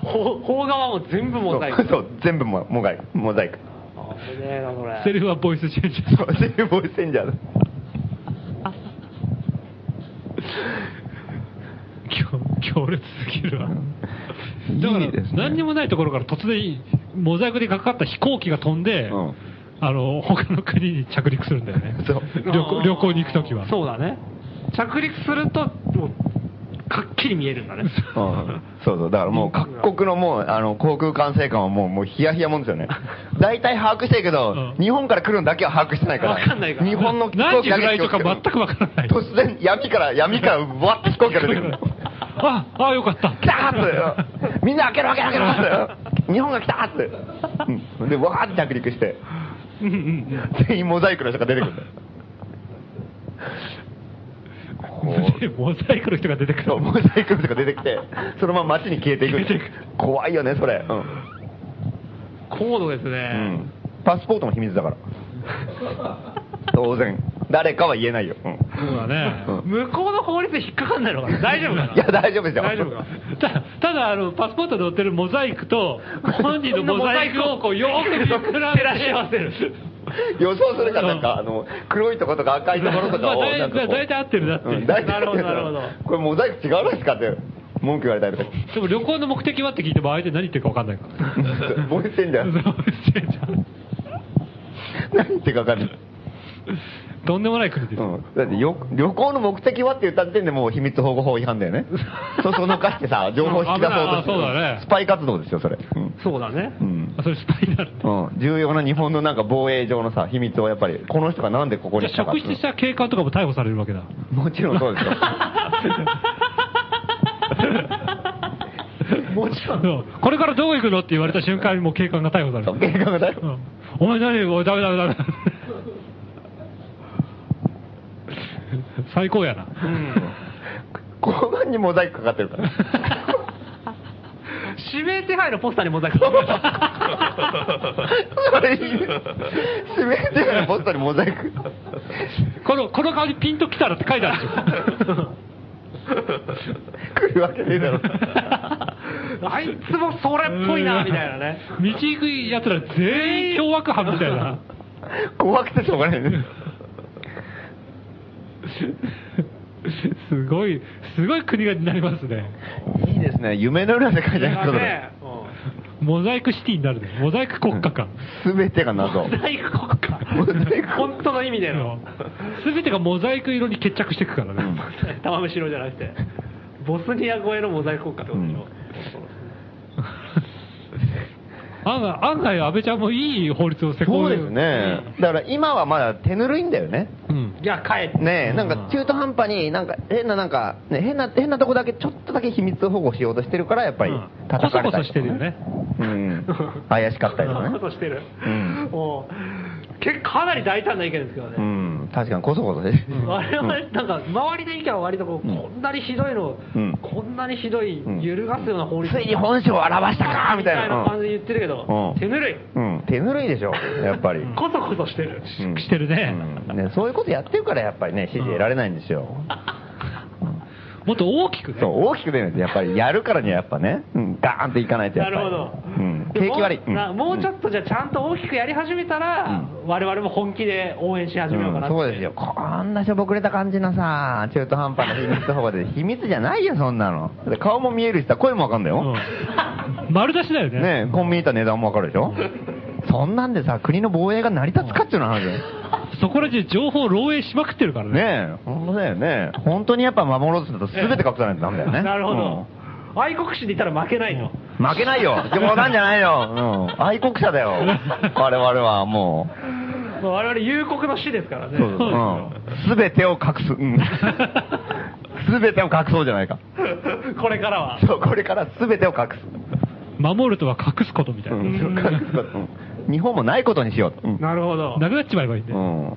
ほ法側も全部モザイク。そうそう、全部モモザイク。モザイク。危ねえな、これ。セリフはボイスチェンジャー。そう、セーボイスチェンジャーだ。強強烈すぎるわ。だからいいですね何にもないところから突然、モザイクでかかった飛行機が飛んで、うんあの、他の国に着陸するんだよね。そう旅行旅行に行くときは。そうだね。着陸すると、もう、かっきり見えるんだね。うんそうそう、だからもう各国のもう、あの、航空管制官はもう、もうヒヤヒヤもんですよね。大体把握してるけど、うん日本から来るのだけは把握してないから。わかんないから日本の飛何行機だ時ぐらいとけ気をつけてか全くわからない。突然、闇から、闇から、わって飛行機が出てくる。あ、あ、よかった。来たーって、みんな開けろ開けろ開けろって、日本が来たーって。うんで、わーって着陸して、うんうんうん全員モザイクの人が出てくるんだよ。で モザイクの人が出てくる。モザイクの人が出てきて、そのまま街に消えていくんだよ。怖いよね、それ。うん。高度ですうね。ん。パスポートも秘密だから。当然。誰かは言えないよ。うん。そうだね。うん向こうの法律で引っかかんないのかな大丈夫かないや、大丈夫ですよ。大丈夫かたただあの、パスポートに載ってるモザイクと、本人のモザイクをこうよーく見比べらし合わせる。予想するから、なんか、あの、黒いとことか赤いところとかを、まあ大体合ってるなって大体合ってるなるほどなるほどこれモザイク違うんですかって、文句言われたりとか。でも旅行の目的はって聞いても相手何言ってるか分かんないから。ボイスチェンジャー。そう何言ってるか分かんない。とんでもない国です。うん、だってよ旅行の目的はって言った時点でもう秘密保護法違反だよね。そうそのかしてさ、情報を引き出そうとしてそうだねスパイ活動ですよ、それ。うん。そうだね。うんあそれスパイになる。うん、重要な日本のなんか防衛上のさ、秘密をやっぱり、この人がなんでここに来たか職質した警官とかも逮捕されるわけだ。もちろんそうですよ。もちろん。これからどこ行くのって言われた瞬間にもう警官が逮捕される。警官がだよう。んお前何？おいダメダメダメ。最高やな。うん。交番にモザイクかかってるから。指名手配のポスターにモザイク。それいいね。指名手配のポスターにモザイク。この、この顔にピンときたらって書いてあるでしょ。来るわけねえだろ。あいつもそれっぽいな、みたいなね。道行く奴ら全員凶悪犯みたいな。怖くてしょうがないね。すごい、すごい国がになりますね。いいですね。夢のような世界じゃないですか、ねモザイクシティになるね。モザイク国家か。すべてが謎。モザイク国家。本当の意味での。すべてがモザイク色に決着していくからね。玉虫色じゃなくて。ボスニア越えのモザイク国家ってことでしょ。案外、案外安倍ちゃんもいい法律を施行そうですね。だから今はまだ手ぬるいんだよね。うん。いや、帰って。ねえ、なんか中途半端に、なんか変な、なんか、ね、変な、変なとこだけ、ちょっとだけ秘密保護しようとしてるから、やっぱりうん、叩かれたりとかこそこそしてるよね。うん。怪しかったりとかそんなねことしてる。うんもう、結構かなり大胆な意見ですけどね。うん。確かにこそこそで。我々、なんか、周りの意見は割とこう、うんこんなにひどいの、うんこんなにひどい、ん揺るがすような法律。ついに本性を表したかみたいな。みたいな感じで言ってるけど、うん手ぬるい。うん。手ぬるいでしょ、やっぱり。こそこそしてる。うんしてるねうんね。そういうことやってるから、やっぱりね、支持得られないんですよ。もっと大きくね。そう、大きく出るんですやっぱり、やるからにはやっぱね、うん、ガーンといかないとやっぱり。なるほど。うん。で景気悪い。もうちょっとじゃあちゃんと大きくやり始めたら、我々も本気で応援し始めようかなって、そうですよ。こんなしょぼくれた感じのさ、中途半端な秘密保護で、秘密じゃないよ、そんなの。顔も見えるしさ、声もわかんだよ。うん丸出しだよね。ねコンビニ行ったら値段もわかるでしょそんなんでさ、国の防衛が成り立つかっていうの話だよ。そこら中情報漏洩しまくってるからね。ねえ、本当だよね。本当にやっぱ守ろうとすると全て隠さないとダメだよね。なるほど。愛国心で言ったら負けないと。うん。負けないよ。冗談じゃないよ。うん。愛国者だよ。我々はもう。まあ我々夕刻の死ですからね。そうそう。うん。すべてを隠す。うん。すべてを隠そうじゃないか。これからは。そう、これからすべてを隠す。守るとは隠すことみたいな。うん。隠すこと。うん日本もないことにしようと。うん。なるほど。なくなっちまえばいいんで。うん。も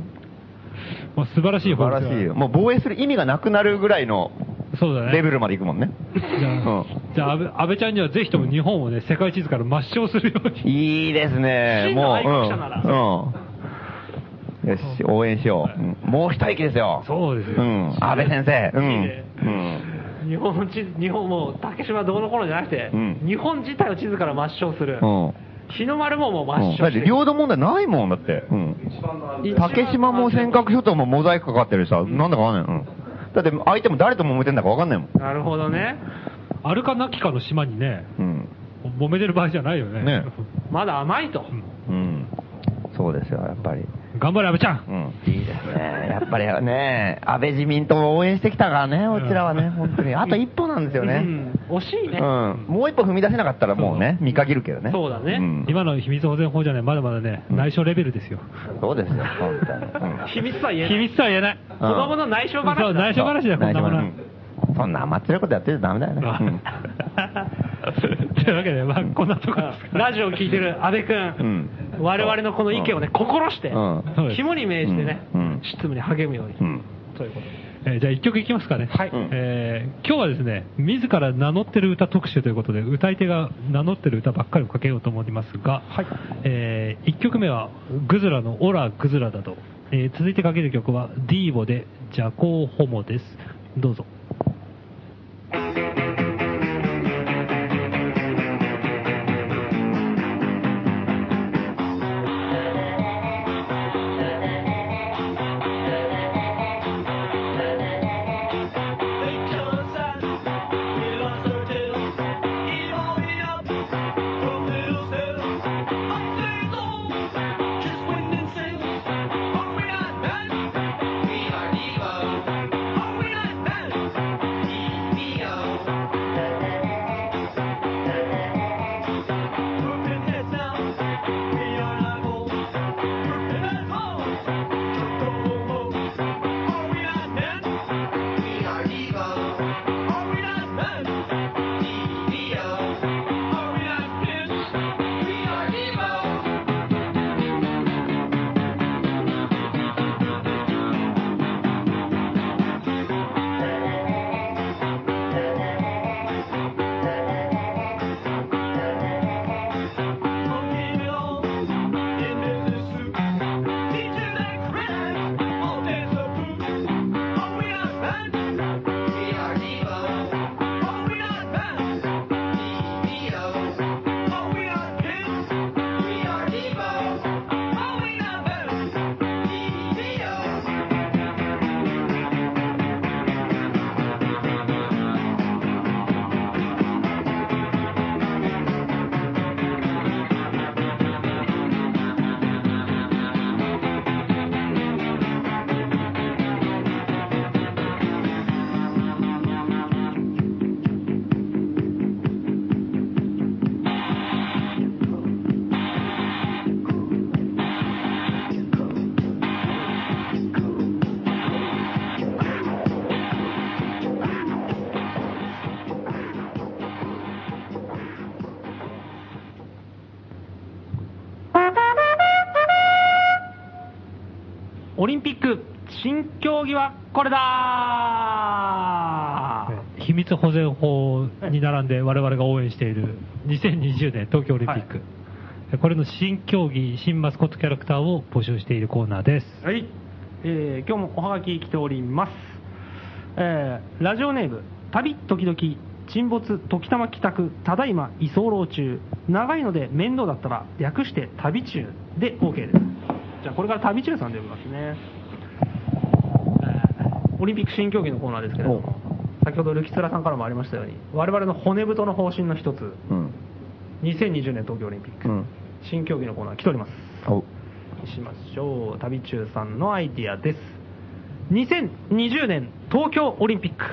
う素晴らしい素法律だ晴らしいよ。もう防衛する意味がなくなるぐらいのそうだね。レベルまでいくもんね。じゃあ、うんじゃあ安倍、安倍ちゃんにはぜひとも日本をね、世界地図から抹消するように。いいですね。もう、うん。うん。よし、応援しよう。うんもう一息ですよ。そうですようん。安倍先生。うん。日本地日本もう竹島どうのこうのじゃなくて、うん日本自体を地図から抹消する、うん。日の丸ももう抹うんだって消して、領土問題ないもんだって。うん。竹島も尖閣諸島もモザイクかかってるしさ、なんだかわかんない。うん。だって相手も誰と揉めてんだかわかんないもん。なるほどねあるかなきかの島にね、うん。揉めてる場合じゃないよね。ねまだ甘いと、うん。そうですよ、やっぱり。頑張れ安倍ちゃん。うん。いいですね。やっぱりね、安倍自民党を応援してきたからね、こちらはね、本当に。あと一歩なんですよね。うん惜しいね、うん。もう一歩踏み出せなかったらもうね、見限るけどね。そうだねん今の秘密保全法じゃね、まだまだね、内緒レベルですよ。そうですよ、本当に。うん秘密とは言えない秘密とは言えない。子供の内緒話だそう、内緒話だよ、こんなものそんな甘っちょろいことやってるとダメだよね。うん というわけで、まあ、こんなとこですか。ラジオを聞いてる安倍君、うん我々のこの意見をね、心して、うん肝に銘じてね、執務に励むように、うんということで。えーじゃあ一曲いきますかね。はいうんえー今日はですね、自ら名乗ってる歌特集ということで、歌い手が名乗ってる歌ばっかりをかけようと思いますが、え1曲目は、グズラのオラ・グズラだと。えー続いてかける曲は、ディーボで、ジャコーホモです。どうぞ。オリンピック新競技はこれだ秘密保全法に並んで我々が応援している2020年東京オリンピック、これの新競技、新マスコットキャラクターを募集しているコーナーです。はい、えー今日もおはがき来ております、えーラジオネーム旅時々沈没時たま帰宅ただいま居候中。長いので面倒だったら略して旅中で OK ですじゃあこれから旅中さんで呼びますね、えーオリンピック新競技のコーナーですけれども先ほどルキツラさんからもありましたように我々の骨太の方針の一つうん。2020年東京オリンピック、うん。新競技のコーナー来ております。おしましょう。旅中さんのアイディアです。2020年東京オリンピック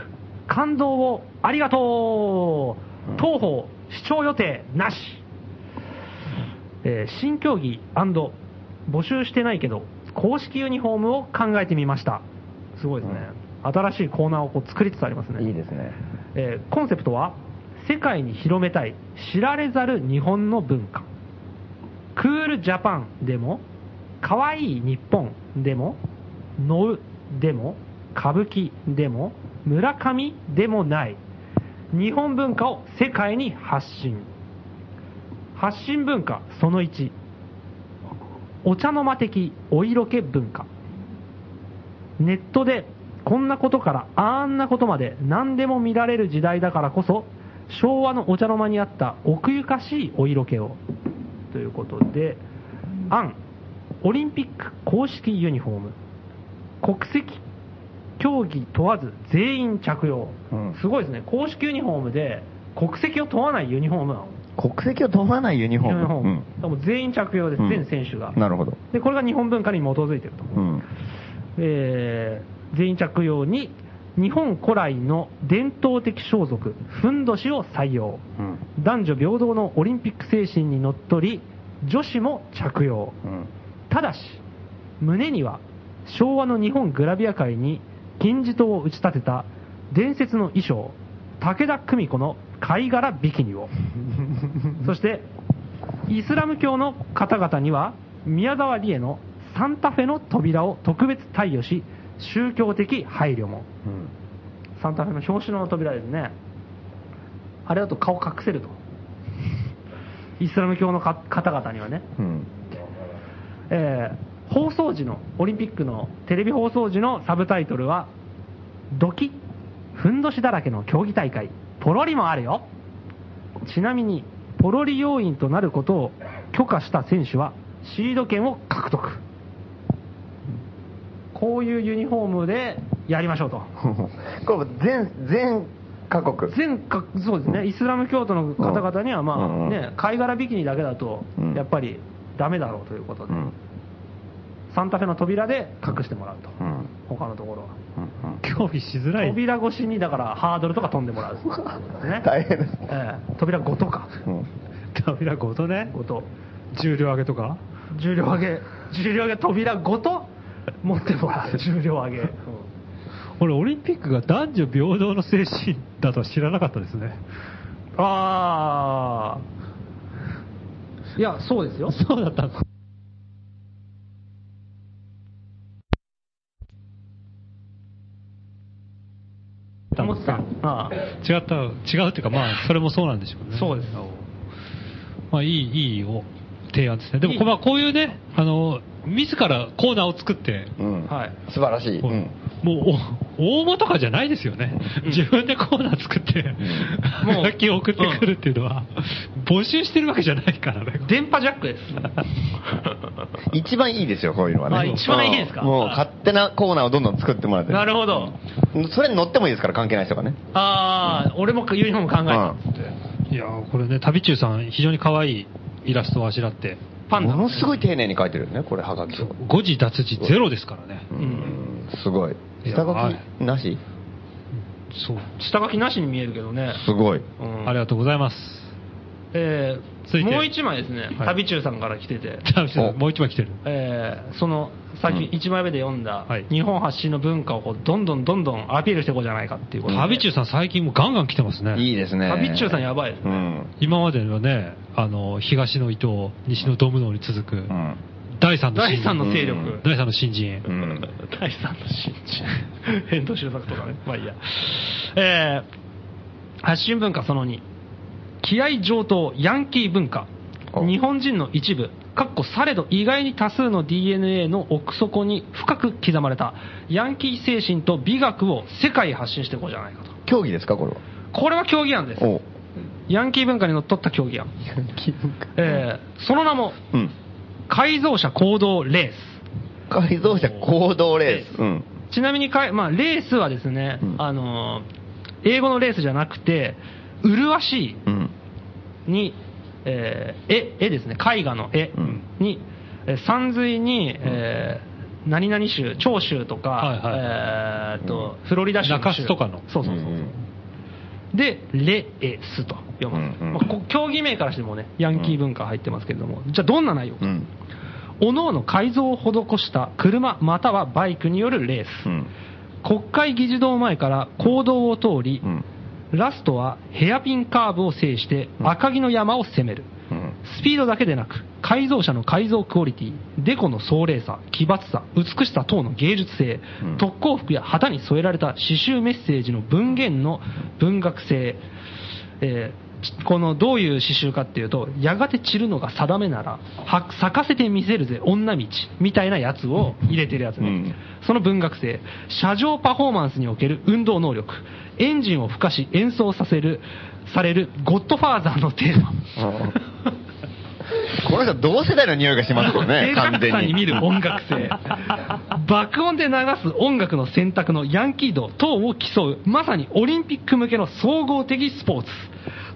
感動をありがとう。東方視聴予定なし、えー新競技募集してないけど公式ユニフォームを考えてみました。すごいですね、新しいコーナーをこう作りつつありますね。いいですね。えーコンセプトは世界に広めたい知られざる日本の文化。クールジャパンでもかわいい日本でもノウでも歌舞伎でも村上でもない日本文化を世界に発信。発信文化その1お茶の間的お色気文化。ネットでこんなことからあんなことまで何でも見られる時代だからこそ昭和のお茶の間にあった奥ゆかしいお色気を。ということで案オリンピック公式ユニフォーム。国籍競技問わず全員着用、うん。すごいですね。公式ユニフォームで国籍を問わないユニフォームなの国籍を問わないユニフォーム。ユニフォームでも全員着用です、うん全選手がうん。なるほど。でこれが日本文化に基づいているとうん。えー全員着用に日本古来の伝統的装束ふんどしを採用うん。男女平等のオリンピック精神にのっとり女子も着用うん。ただし胸には昭和の日本グラビア界に金字塔を打ち立てた伝説の衣装武田久美子の貝殻ビキニを。そしてイスラム教の方々には宮沢りえのサンタフェの扉を特別貸与し宗教的配慮も。うん。サンタフェの表紙の扉ですね。あれだと顔隠せると。イスラム教のか方々にはね。うん。えー放送時のオリンピックのテレビ放送時のサブタイトルは「ドキふんどしだらけの競技大会ポロリもあるよ」ちなみにポロリ要員となることを許可した選手はシード権を獲得。こういうユニフォームでやりましょうと。これ全、全各国。全かそうですね。イスラム教徒の方々にはまあうんうん。ね貝殻ビキニだけだとうん。やっぱりダメだろうということで、うん。サンタフェの扉で隠してもらうと、うん。他のところは。うん。競技しづらい。扉越しに、だからハードルとか飛んでもらう。ね大変です。ええ扉ごとか。うん。扉ごとね。ごと。重量上げとか？重量上げ、重量上げ扉ごと？持ってもらう。重量上げ。うん俺、オリンピックが男女平等の精神だとは知らなかったですね。ああ。いや、そうですよ。そうだったんです。思ってた。ああ。違った、違うっていうか、まあ、それもそうなんでしょうね。そうですまあ、いい、いいお提案ですね。でも、まあ、こういうね、あの、自らコーナーを作って、うん。はい。素晴らしい。うん。もう、お応募とかじゃないですよね。自分でコーナー作って、もうもう、楽器を送ってくるっていうのは、募集してるわけじゃないからね。電波ジャックです。一番いいですよ、こういうのはね。あ一番いいですか？うんもう勝手なコーナーをどんどん作ってもらって。なるほど。それに乗ってもいいですから、関係ない人がね。ああ、俺もユニフォーム考えたって。いやーこれね、旅中さん、非常に可愛いイラストをあしらって、パンダ。ものすごい丁寧に書いてるよね、これ、はがきを。誤字脱字ゼロですからね。うん。すごい。下書はいきなし？そう。下書きなしに見えるけどね。すごい。うんありがとうございます。えー、もう一枚ですね、はい旅中さんから来てて、もう一枚来てる。えー、その、さっきうん一枚目で読んだはい、日本発信の文化をこうどんどんどんどんアピールしていこうじゃないかっていうことで。旅中さん最近もうガンガン来てますね。いいですね。旅中さんやばいですね。うん。今までのね、あの、東の伊東、西のドムノに続く、うん。第三の新第三の勢力。第三の新人。うん。第三の新人。変動修作とかね。まあいいや。えー、発信文化その2。気合上等、ヤンキー文化。お日本人の一部、かっこされど意外に多数の DNA の奥底に深く刻まれた、ヤンキー精神と美学を世界へ発信していこうじゃないかと。競技ですか、これは？これは競技案です。おヤンキー文化にのっとった競技案。えー、その名も、うん。改造車行動レース。改造車行動レース。うん。ちなみにかい、まあ、レースはですね、うんあのー英語のレースじゃなくて、麗しうん。いに、えー絵、絵ですね、絵画の絵うんに、えー山水に、えー何々州、長州とか、はいはいえーっと、フロリダ州中洲とかのそうそうそう。うんで、レエスと読ます。うんうんまあこ競技名からしてもね、ヤンキー文化入ってますけれども、じゃあどんな内容？か。うん。おのおの改造を施した車またはバイクによるレース。うん。国会議事堂前から公道を通り、うん。ラストはヘアピンカーブを制して赤城の山を攻める。うん。スピードだけでなく、改造車の改造クオリティ、デコの壮麗さ、奇抜さ、美しさ等の芸術性、うん特攻服や旗に添えられた刺繍メッセージの文言の文学性、えーちこのどういう刺繍かっていうと、やがて散るのが定めなら、は咲かせてみせるぜ、女道、みたいなやつを入れてるやつね。うんその文学性、車上パフォーマンスにおける運動能力、エンジンを付加し演奏させる、されるゴッドファーザーのテーマ。この人同世代の匂いがしますよね、完全に見る音楽性。爆音で流す音楽の選択のヤンキー度等を競う、まさにオリンピック向けの総合的スポーツ。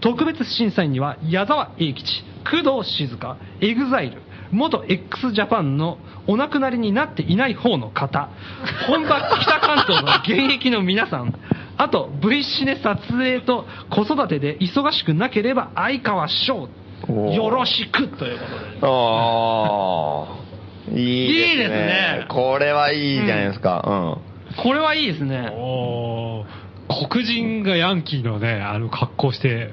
特別審査員には矢沢永吉、工藤静香、エグザイル、元 x ジャパンのお亡くなりになっていない方の方、本場北関東の現役の皆さん、あと V シネ撮影と子育てで忙しくなければ哀川翔、よろしくということで。ああ。いいですね。いいですねこれはいいじゃないですか。これはいいですね。おー黒人がヤンキーのね、あの格好して、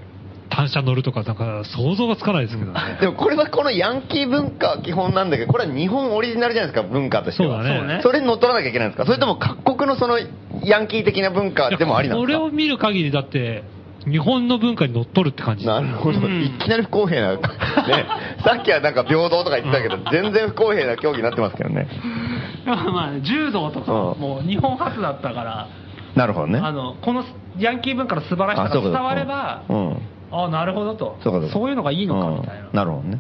単車乗るとか、なんか想像がつかないですけどねうん。でもこれはこのヤンキー文化は基本なんだけど、これは日本オリジナルじゃないですか、文化としては。そうだね。それに乗っ取らなきゃいけないんですか？それとも各国のそのヤンキー的な文化でもありなんこですかれを見る限りだって、日本の文化に乗っ取るって感じ。なるほど、うんいきなり不公平な、ね、さっきはなんか平等とか言ってたけど、全然不公平な競技になってますけどね。まあ、柔道とか、うんもう日本初だったから、なるほどね。あの、このヤンキー文化の素晴らしさが伝われば、うん。ああ、なるほどと。そうかそうかいうのがいいのかみたいな。うんなるほどね。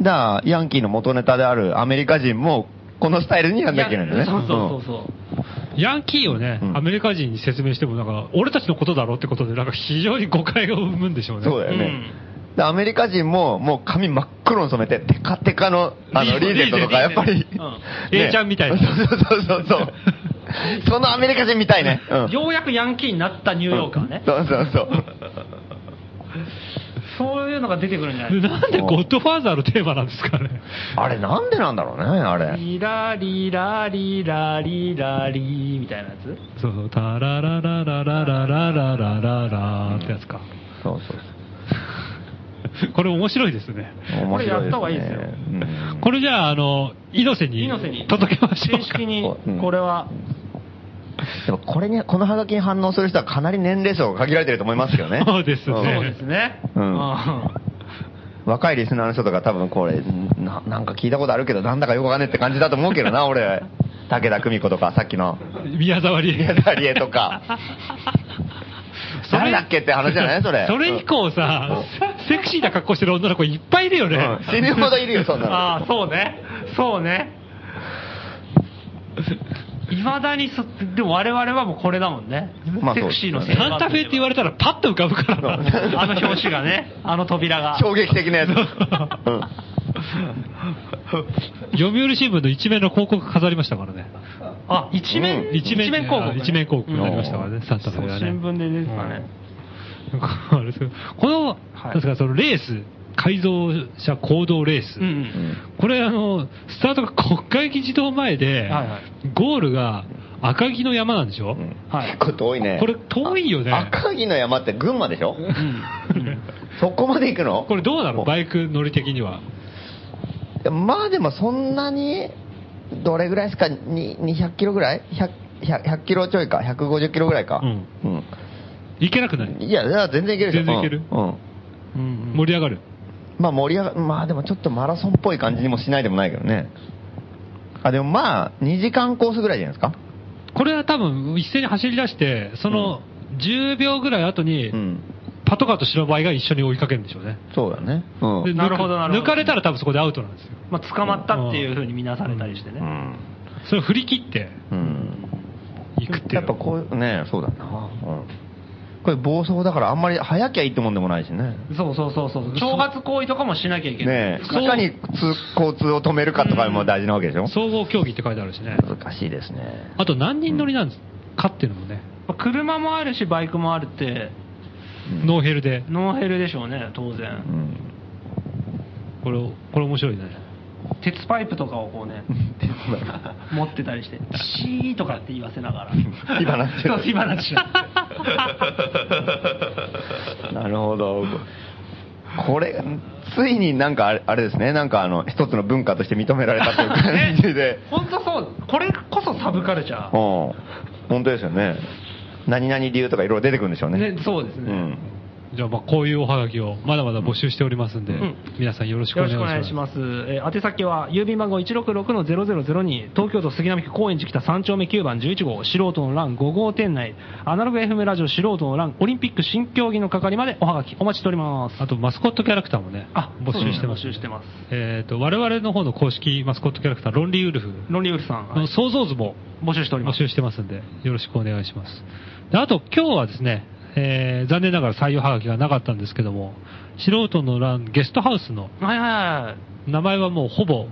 だから、ヤンキーの元ネタであるアメリカ人も、このスタイルにやんなきゃいけないんだね。そうそうそうそう。ヤンキーをね、うんアメリカ人に説明しても、なんか、俺たちのことだろうってことで、なんか非常に誤解を生むんでしょうね。そうだよね。うんでアメリカ人も、もう髪真っ黒に染めて、テカテカの、あの、リーゼントとか、やっぱり、うんね A ちゃんみたいなそうそうそうそう。そのアメリカ人みたいね。うんようやくヤンキーになったニューヨーカーね。そうそうそう。そういうのが出てくるんじゃない？でなんでゴッドファーザーのテーマなんですかね？あれなんでなんだろうね、あれ。リラリラリラリラリみたいなやつ？そうそう、タラララララララララララってやつか。そうそうこれ面白いですね。これやった方がいいですようんこれじゃあ、あの、猪瀬に猪瀬に届けましょうか。正式にうん、これは、でもこれに、このハガキに反応する人はかなり年齢層が限られてると思いますけどね。そうですねんそうですね。うんあ若いリスナーの人とか多分これ、ななんか聞いたことあるけど、なんだかよくわかんねえって感じだと思うけどな、俺。武田久美子とか、さっきの宮沢り宮沢りえとか。誰だっけって話じゃない？それ。それ以降さ、セクシーな格好してる女の子いっぱいいるよね。うん死ぬほどいるよ、そんなの。あー、そうね。そうね。いまだにそ、でも我々はもうこれだもんね。まあセクシーのそうですサンタフェって言われたらパッと浮かぶからな。あの表紙がね、あの扉が。衝撃的なやつ。うん読売新聞の一面の広告飾りましたからね。あ、一面、うん一面広告、ね。一面広告になりましたからねうんサンタフェはねそう新聞で出てたね。なんかあれですけどこの、はいなんですか、そのレース、改造車行動レース。うんうん。これあの、スタートが国会議事堂前で、はいはいゴールが赤城の山なんでしょ、うんはい結構遠いね。これ遠いよね。赤城の山って群馬でしょ？うんうん そこまで行くの？これどうなの？バイク乗り的には。まあでもそんなに、どれぐらいですか、に200キロぐらい？100, 100, 100キロちょいか、150キロぐらいか？うんうんいけなくない？いや、いや全然いけるでしょ。全然いける？うん。うんうん盛り上がる？まあ盛り上がまあでもちょっとマラソンっぽい感じにもしないでもないけどね。あ、でもまあ、2時間コースぐらいじゃないですか？これは多分一斉に走り出して、その10秒ぐらい後にう、ん。パトカーと白バイが一緒に追いかけるんでしょうね。そうだね。うでん。なるほどなるほど抜かれたら多分そこでアウトなんですよ。まあ、捕まったっていうふうに見なされたりしてね。うん。それを振り切ってうん。いくっていうやっぱこう、ね、そうだな。うん。これ暴走だからあんまり早きゃいいってもんでもないしね。そうそうそうそう。挑発行為とかもしなきゃいけない。ねえ、いかに通交通を止めるかとかも大事なわけでしょ？総合競技って書いてあるしね。難しいですね。あと何人乗りなんですか？っていうのもね、まあ車もあるし、バイクもあるって、ノーヘルで。ノーヘルでしょうね、当然。うん。これ、これ面白いね。鉄パイプとかをこうね、持ってたりして、シーとかって言わせながら。火花って 火花しななるほど。これ、ついになんかあれあれですね、なんかあの、一つの文化として認められたという感じで。本当そう、これこそサブカルチャうん。ー。本当ですよね。何々理由とかいろいろ出てくるんでしょうね。ね、そうですね。うん。じゃあ、まあ、こういうおはがきをまだまだ募集しておりますんで、うん皆さんよろしくお願いしま。しくお願いしますす。えー宛先は、郵便番号166-0002、東京都杉並区高円寺北3丁目9番11号、素人の欄5号店内、アナログ FM ラジオ素人の欄、オリンピック新競技の係までおはがきお待ちしております。あと、マスコットキャラクターもね、あ募集してます。ね募集してますえっ、と、我々の方の公式マスコットキャラクター、ロンリーウルフロンリーウルフさん、はいの想像図も募集しております。募集してますんで、よろしくお願いします。であと、今日はですね、えー残念ながら採用はがきがなかったんですけども、素人の欄ゲストハウスのはいはいはい。名前はもうほぼ、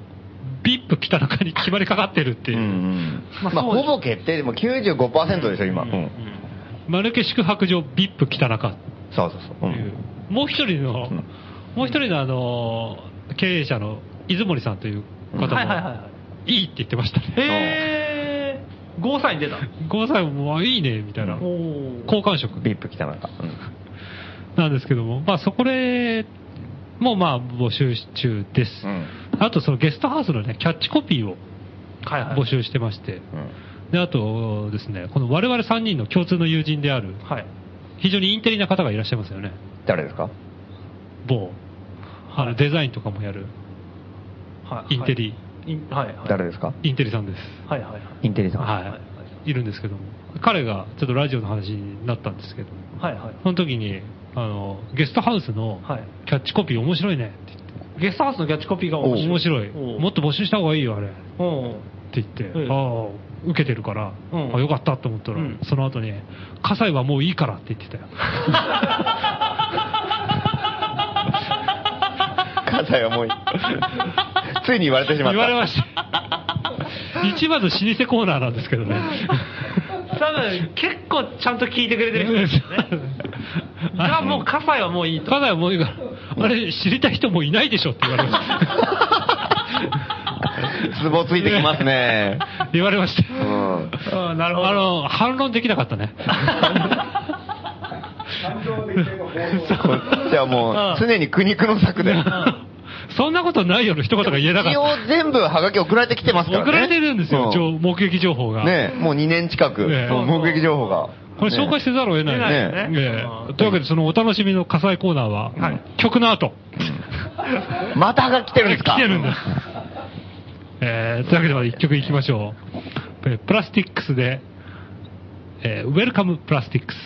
ビップ北中に決まりかかってるっていうう、んうん。ままあ、ほぼ決定でも95%でしょ、今。うん。マルケ宿泊場ビップ北中ってそうそうそう。うん。もう一人の、うんもう一人のあの、経営者の出森さんという方も、はいはいはい。いいって言ってましたね。へー、ゴーサイン出た。ゴーサインもいいね、みたいな。好感触ビップ来たなんか。うんなんですけども、まあそこで、もうまあ募集中です。うんあとそのゲストハウスのね、キャッチコピーをはいはい。募集してまして、うんで、あとですね、この我々3人の共通の友人である、はい。非常にインテリな方がいらっしゃいますよね。誰ですか？某、あのデザインとかもやる、はい。インテリ、はいはい。誰ですか？インテリさんです。はいはいはい。インテリさん。はい。いるんですけども、彼がちょっとラジオの話になったんですけども、はいはい。その時に、あの、ゲストハウスのはいキャッチコピー面白いねって言って、ゲストハウスのキャッチコピーが面白い。面白い。おうもっと募集した方がいいよ、あれ。って言って、ええああ、受けてるから、うんあよかったと思ったら、うんその後に、葛西はもういいからって言ってたよ。関西はもういい。ついに言われてしまった。言われました。一番の老舗コーナーなんですけどね。多分、結構ちゃんと聞いてくれてる人ですよね。が、もう、葛西はもういいと。葛西はもういいから、あれ知りたい人もいないでしょって言われました。ツボついてきますね。言われました。うん。うんなるほど。あの、反論できなかったね。こっちはもう、常に苦肉の策で。そんなことないよの一言が言えなかっ一応全部ハガキ送られてきてますた。からね。送られてるんですよ、う情目撃情報が。ねもう2年近く、ね目撃情報が。これ紹介せざるを得ないね。ええうんというわけで、そのお楽しみの火災コーナーは、はい曲の後。またハガキ来てるんですか？来てるんです。えーというわけで、まず一曲いきましょう。えープラスティックスで、えー、ウェルカムプラスティックス。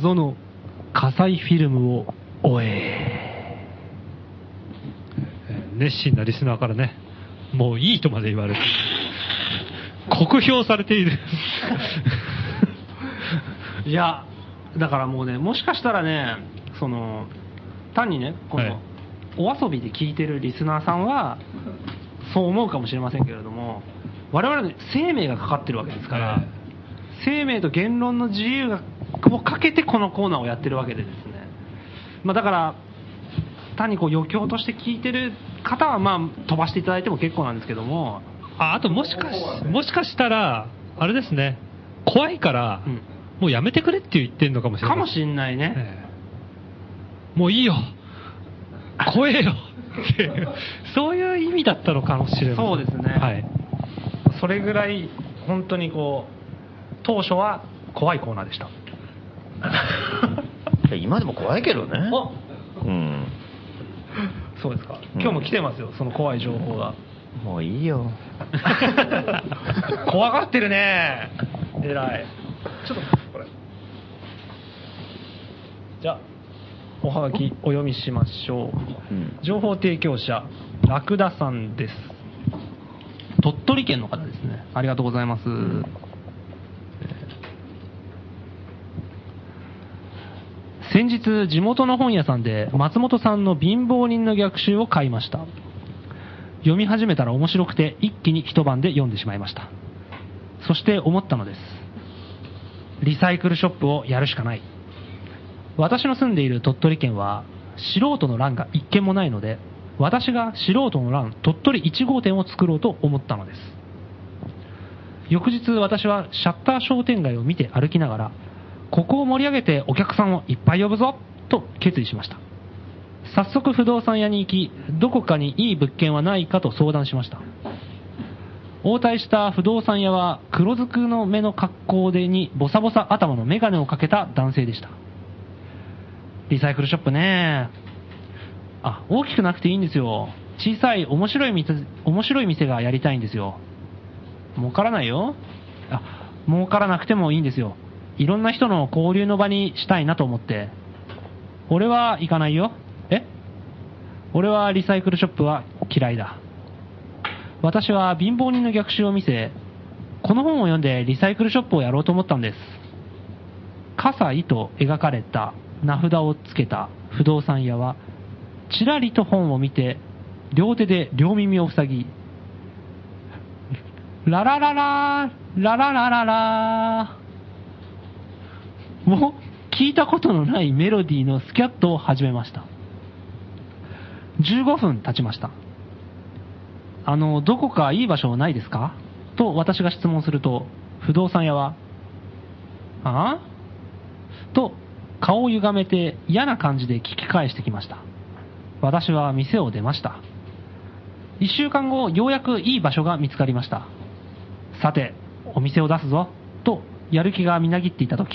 謎の火災フィルムを終え。熱心なリスナーからね、もういいとまで言われて、酷評されている。いや、だからもうね、もしかしたらね、その、単にね、この、はいお遊びで聞いてるリスナーさんは、そう思うかもしれませんけれども、我々の生命がかかってるわけですから、はい生命と言論の自由がをかけてこのコーナーをやってるわけでですね、まあ、だから、単にこう余興として聞いてる方は、まあ、飛ばしていただいても結構なんですけども、ああともしかし、もしかしたら、あれですね、怖いから、うんもうやめてくれって言ってんのかもしれない。かもしんないね。ええもういいよ。怖えよ。そういう意味だったのかもしれない。そうですねはい。それぐらい本当にこう当初は怖いコーナーでした。いや今でも怖いけどね。うん。そうですか。うん。今日も来てますよその怖い情報が。もういいよ。怖がってるね。えらい。ちょっとこれ。じゃあおはがきお読みしましょう、うん。情報提供者ラクダさんです。鳥取県の方ですね。ありがとうございます、先日地元の本屋さんで松本さんの貧乏人の逆襲を買いました。読み始めたら面白くて一気に一晩で読んでしまいました。そして思ったのです。リサイクルショップをやるしかない。私の住んでいる鳥取県は素人の欄が一軒もないので私が素人の欄鳥取1号店を作ろうと思ったのです。翌日私はシャッター商店街を見て歩きながらここを盛り上げてお客さんをいっぱい呼ぶぞ。と決意しました。早速不動産屋に行きどこかにいい物件はないかと相談しました。応対した不動産屋は黒ずくの目の格好でにボサボサ頭のメガネをかけた男性でした。リサイクルショップね。あ大きくなくていいんですよ。小さい面白い店面白い店がやりたいんですよ。儲からないよ。あ儲からなくてもいいんですよ。いろんな人の交流の場にしたいなと思って。俺は行かないよ。え？俺はリサイクルショップは嫌いだ。私は貧乏人の逆襲を見せこの本を読んでリサイクルショップをやろうと思ったんです。葛西と描かれた名札をつけた不動産屋はちらりと本を見て両手で両耳を塞ぎララララーラララララー。も聞いたことのないメロディーのスキャットを始めました。15分経ちました。あのどこかいい場所ないですか？と私が質問すると不動産屋はあ？あと顔を歪めて嫌な感じで聞き返してきました。私は店を出ました。1週間後ようやくいい場所が見つかりました。さてお店を出すぞ。とやる気がみなぎっていた時、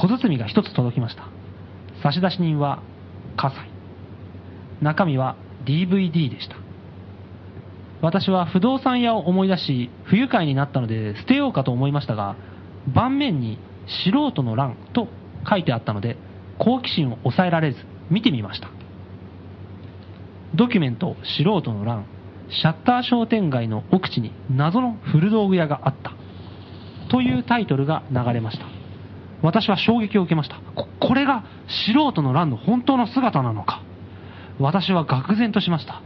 小包が一つ届きました。差出人は、葛西。中身は DVD でした。私は不動産屋を思い出し、不愉快になったので捨てようかと思いましたが、盤面に素人の欄と書いてあったので、好奇心を抑えられず、見てみました。ドキュメント素人の欄、シャッター商店街の奥地に謎の古道具屋があった。というタイトルが流れました。私は衝撃を受けました。ここれが素人の欄の本当の姿なのか。私は愕然としました。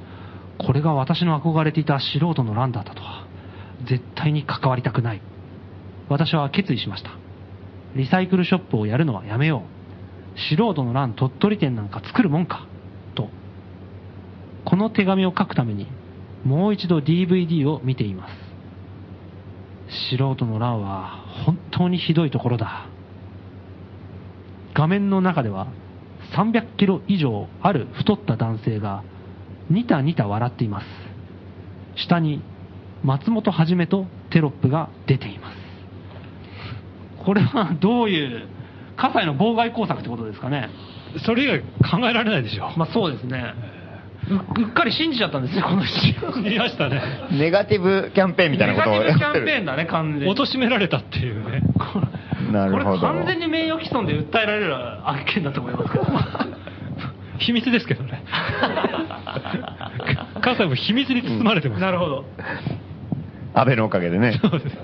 これが私の憧れていた素人の欄だったとは。絶対に関わりたくない。私は決意しました。リサイクルショップをやるのはやめよう。素人の欄鳥取店なんか作るもんか。と。この手紙を書くために、もう一度 DVD を見ています。素人の欄は本当にひどいところだ。画面の中では300キロ以上ある太った男性がニタニタ笑っています。下に松本はじめとテロップが出ています。これはどういう、葛西の妨害工作ってことですかね。それ以外考えられないでしょ。まあそうですね。ううっかり信じちゃったんですね、この人。見ましたね。ネガティブキャンペーンみたいなことをやネガティブキャ。ンペーンだね、完全に。貶められたっていうね。これなるほど。完全に名誉毀損で訴えられる案件だと思いますけど。秘密ですけどね。関西も秘密に包まれてます。なるほど。安倍のおかげでね。そうです。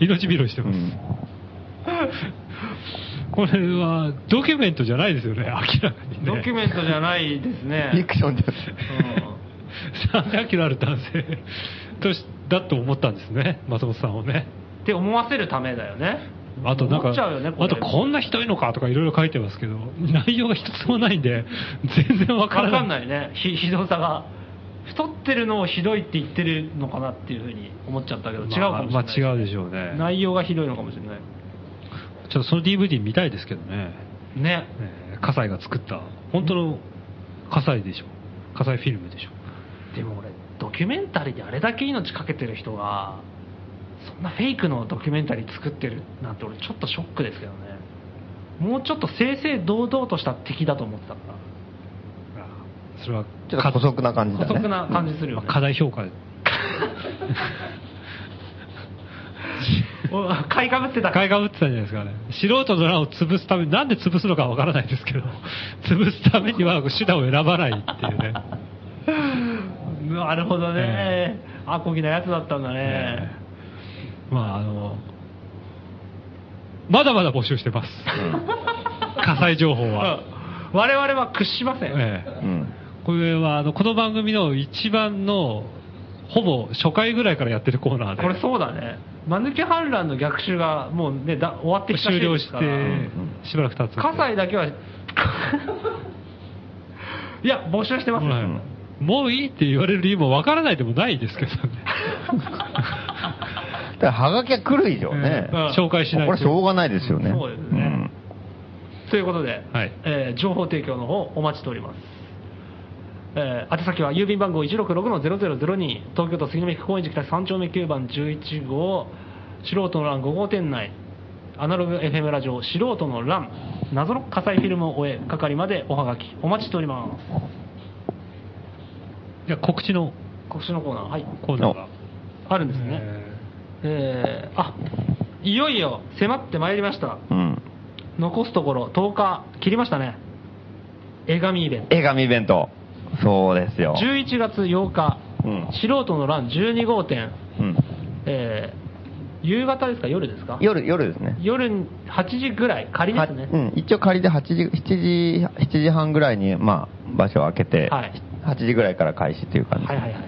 命拾いしてます。うんこれはドキュメントじゃないですよね、明らかにね。ドキュメントじゃないですね。フィクションです。300キロある男性としだと思ったんですね、松本さんをね。って思わせるためだよね。あとなんか、ねあとこんなひどいのかとかいろいろ書いてますけど、内容が一つもないんで、全然わからない。わかんないね、ひひどさが。太ってるのをひどいって言ってるのかなっていうふうに思っちゃったけど、違うかもしれない。まあまあ違うでしょうね。内容がひどいのかもしれない。ちょっとその DVD 見たいですけどね。ね。えー葛西が作った、本当の葛西でしょ。葛西フィルムでしょ。でも俺、ドキュメンタリーであれだけ命かけてる人が、そんなフェイクのドキュメンタリー作ってるなんて俺ちょっとショックですけどね。もうちょっと正々堂々とした敵だと思ってたから。それはちょっと補足な感じだね。な感じするよね。課題評価 買いかぶってた買いかぶってたんじゃないですかね。素人の欄を潰すために、なんで潰すのかわからないですけど、潰すためには手段を選ばないっていうね。なるほどねえ。アコギなやつだったんだね。まあ、あの、まだまだ募集してます。火災情報は。我々は屈しません。ええうん。これは、あの、この番組の一番の、ほぼ初回ぐらいからやってるコーナーで。これそうだね。間抜け反乱の逆襲がもうね、だ終わってきた終了しですかしばらく経つんで。葛西だけは、いや、募集してますよ。はいもういいって言われる理由もわからないでもないですけどね。だから、はがきが来る以上ね。うん紹介しないと。これしょうがないですよね。そうですねということで、はいえー情報提供の方お待ちしております。えー宛先は郵便番号166-0002東京都杉並区高円寺北3丁目9番11号素人の欄5号店内アナログ FM ラジオ素人の欄謎の火災フィルムを終え係までおはがきお待ちしておりますじゃあ告知の告知のコーナーはいコーナーが。あるんですねえーあいよいよ迫ってまいりました。うん。うん。残すところ10日切りましたね。絵紙イベント。絵紙イベント。そうですよ。11月8日、うん。素人の欄12号店、うん。えー夕方ですか？夜ですか？夜、夜ですね。夜に8時ぐらい。仮ですね、はうん、一応仮で8時、7時、7時半ぐらいに、まあ、場所を空けて、はい。8時ぐらいから開始っていう感じ。はいはいはい。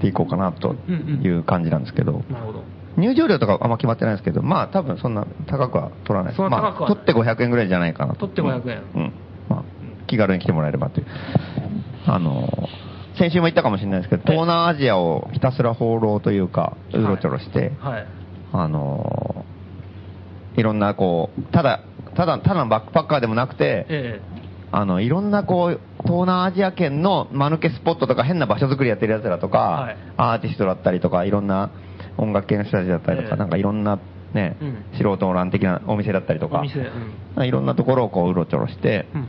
でいこうかなという感じなんですけど、なるほど入場料とかあんま決まってないんですけど、まあ多分そんな高くは取らないです。そんな高くはないまあ、取って500円ぐらいじゃないかなと。取って500円うん。うんまあ、気軽に来てもらえればという。あのー、先週も言ったかもしれないですけど、ええ東南アジアをひたすら放浪というか、うろちょろして、はいあのーいろんなこう、ただ、ただ、ただのバックパッカーでもなくて、えあの、いろんなこう、東南アジア圏の間抜けスポットとか変な場所作りやってる奴らとか、はいアーティストだったりとか、いろんな音楽系の人たちだったりとか、ええ。なんかいろんなね、うん。素人欄的なお店だったりとか、お店、うん。いろんなところをこううろちょろして、うん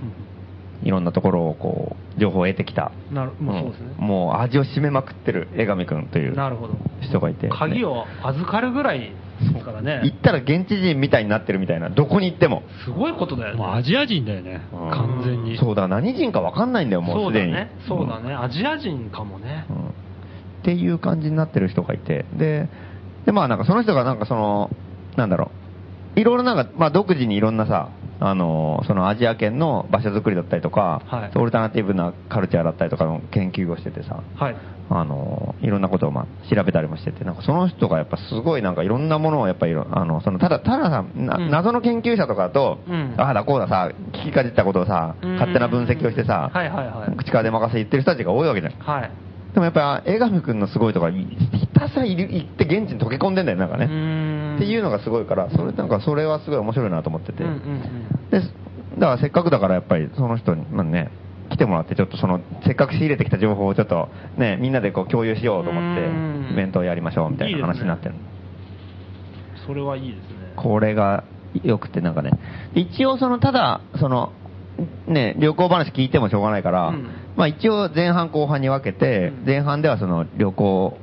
いろんなところをこう、情報を得てきた。うんなるまあそうですね、んもう味を占めまくってる江上くんという。なるほど。人がいて、ね鍵を預かるぐらいですからね。行ったら現地人みたいになってるみたいな、どこに行っても。すごいことだよね。もうアジア人だよね、うん。完全に。そうだ、何人か分かんないんだよ、もそううすでに。だねそうだね、アジア人かもね。うんっていう感じになってる人がいて、で、で、まあなんかその人がなんかその、なんだろう、いろいろなんか、まあ独自にいろんなさ、あのそのアジア圏の場所づくりだったりとか、はい。オルタナティブなカルチャーだったりとかの研究をしててさ、はい。あのいろんなことをまあ調べたりもしてて、なんかその人がやっぱすごいなんかいろんなものをやっぱりあの、そのただ、たださ、なうん。謎の研究者とかだと、うん。ああだこうださ、聞きかじったことをさ、うん。勝手な分析をしてさ、はいはいはい。口から出任せ言ってる人たちが多いわけじゃん。はいでもやっぱ、江上くんのすごいところは、ひたすら行って現地に溶け込んでんだよ、なんかうね。っていうのがすごいから、それなんかそれはすごい面白いなと思ってて。うんうんうんで、だからせっかくだからやっぱりその人に、まあね、来てもらって、ちょっとその、せっかく仕入れてきた情報をちょっとね、みんなでこう共有しようと思ってうん、イベントをやりましょうみたいな話になってる。それはいいですねこれが良くてなんかね、一応その、ただ、その、ね、旅行話聞いてもしょうがないから、うん。まあ一応前半後半に分けて、うん。前半ではその旅行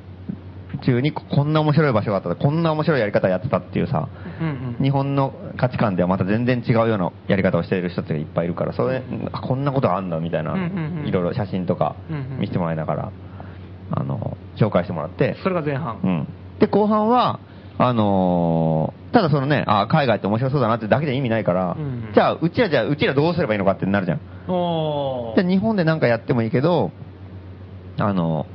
中にここんな面白い場所があったこんな面白いやり方やってたっていうさ、うんうん。日本の価値観ではまた全然違うようなやり方をしている人っていっぱいいるから、それ、あこんなことあんだみたいな、いろいろ写真とか見せてもらいながら、あの、紹介してもらって、それが前半、うん。で、後半は、あのーただそのね、あ海外って面白そうだなってだけで意味ないから、うん。じゃあ、うちらじゃあ、うちらどうすればいいのかってなるじゃん。おで、日本でなんかやってもいいけど、あの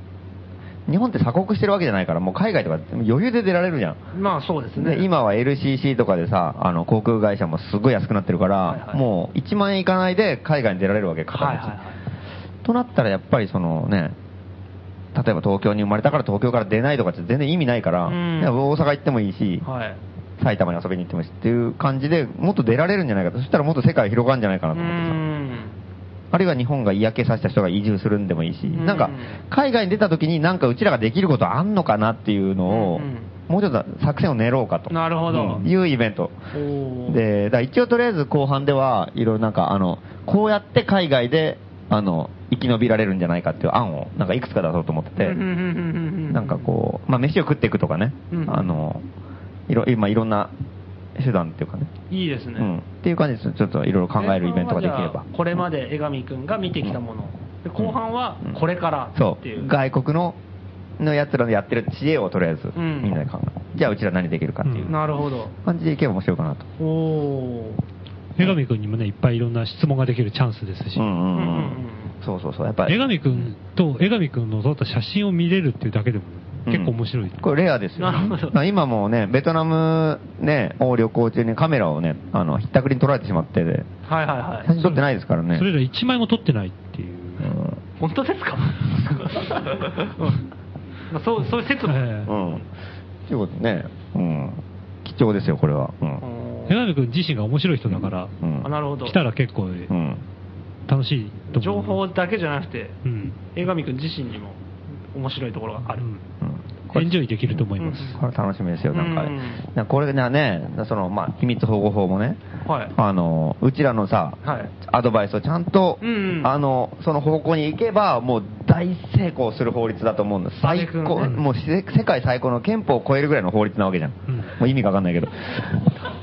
日本って鎖国してるわけじゃないから、もう海外とか余裕で出られるじゃん。まあそうですね。で今は LCC とかでさ、あの航空会社もすごい安くなってるから、はいはいもう1万円いかないで海外に出られるわけ、片道はいはいはい。となったらやっぱりそのね、例えば東京に生まれたから東京から出ないとかって全然意味ないから、うん大阪行ってもいいし、はい埼玉に遊びに行ってもいいしっていう感じでもっと出られるんじゃないかと。そしたらもっと世界広がるんじゃないかなうと思ってさ。んあるいは日本が嫌気させた人が移住するんでもいいし、んなんか、海外に出た時になんかうちらができることあんのかなっていうのを、うんもうちょっと作戦を練ろうかと。なるほどうんいうイベント。で、だ一応とりあえず後半では、いろいろなんか、あの、こうやって海外で、あの、生き延びられるんじゃないかっていう案を、なんかいくつか出そうと思ってて、なんかこう、まあ飯を食っていくとかね、うん。あの、いろ、今いろんな手段っていうかね、いいですね、うん。っていう感じです。ちょっといろいろ考えるイベントができれば。これまで江上くんが見てきたもの、で後半はうん。これからそっていう、う。外国の、のやつらのやってる知恵をとりあえず、うん。みんなで考えじゃあうちら何できるかっていううん。なるほど。感じでいけば面白いかなと。おお江上君にもね、いっぱいいろんな質問ができるチャンスですし、うんうんうんうんうんうんそうそうそう。やっぱり。江上君と江上君の撮った写真を見れるっていうだけでも結構面白い。これレアですよ、なるほどまあ今もね、ベトナムね、を旅行中にカメラをね、あの、ひったくりに撮られてしまってで、は。いは。いは。い写真撮ってないですからね。それら1枚も撮ってないっていう。うん本当ですかまあそうそういう説も、ええうん。ということでね、うん。貴重ですよ、これは。うん。江上君自身が面白い人だから、うんあなるほど来たら結構うん。楽しいと情思う。報だけじゃなくてうん。江上くん自身にも面白いところがある、うんうんエンジョイできると思います。これ楽しみですよ、なんか。うんなんかこれがね、その、まあ、秘密保護法もね、はいあの、うちらのさ、はいアドバイスをちゃんと、うんうんあの、その方向に行けば、もう大成功する法律だと思うんです。最高、ねもうせ世界最高の憲法を超えるぐらいの法律なわけじゃん。うんもう意味がわかんないけど。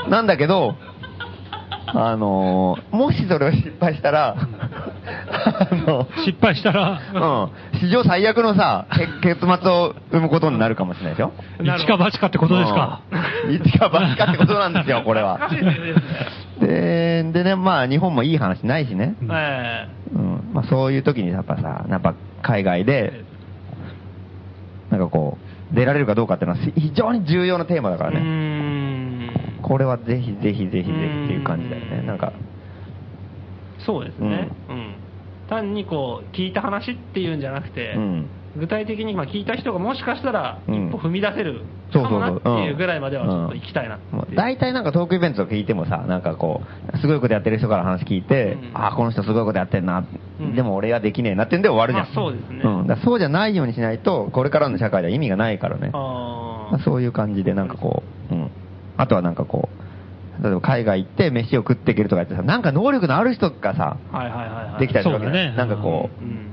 なんだけど、あのもしそれを失敗したら、あの、失敗したら、うん、史上最悪のさ、け結末を生むことになるかもしれないでしょ？一か八かってことですか？うん一か八かってことなんですよ、これは。で、でね、まあ、日本もいい話ないしね。えうん。まあ、そういう時にやっぱさ、やっぱ海外で、なんかこう、出られるかどうかっていうのは非常に重要なテーマだかえうーらね。んこれはぜひぜひぜひぜひっていう感じだよね。うんなんか、そうですね、うん単にこう聞いた話っていうんじゃなくて、うん。具体的にまあ聞いた人がもしかしたらうん一歩踏み出せるかもなって。いうぐらいまではちょっと行きたいなっていうもう大体なんかトークイベントとか聞いてもさ、なんかこう、すごいことやってる人から話聞いて、うんああ、この人すごいことやってんな、うんでも俺はできねえなってんで終わるじゃん。まあそうですねん。だそうじゃないようにしないと、これからの社会では意味がないからね。そういう感じでなんかこう、うん。あとはなんかこう、例えば海外行って飯を食っていけるとかやってさ、なんか能力のある人がさ、はいはいはいはい。できたりするわけそうだねなんかこうん。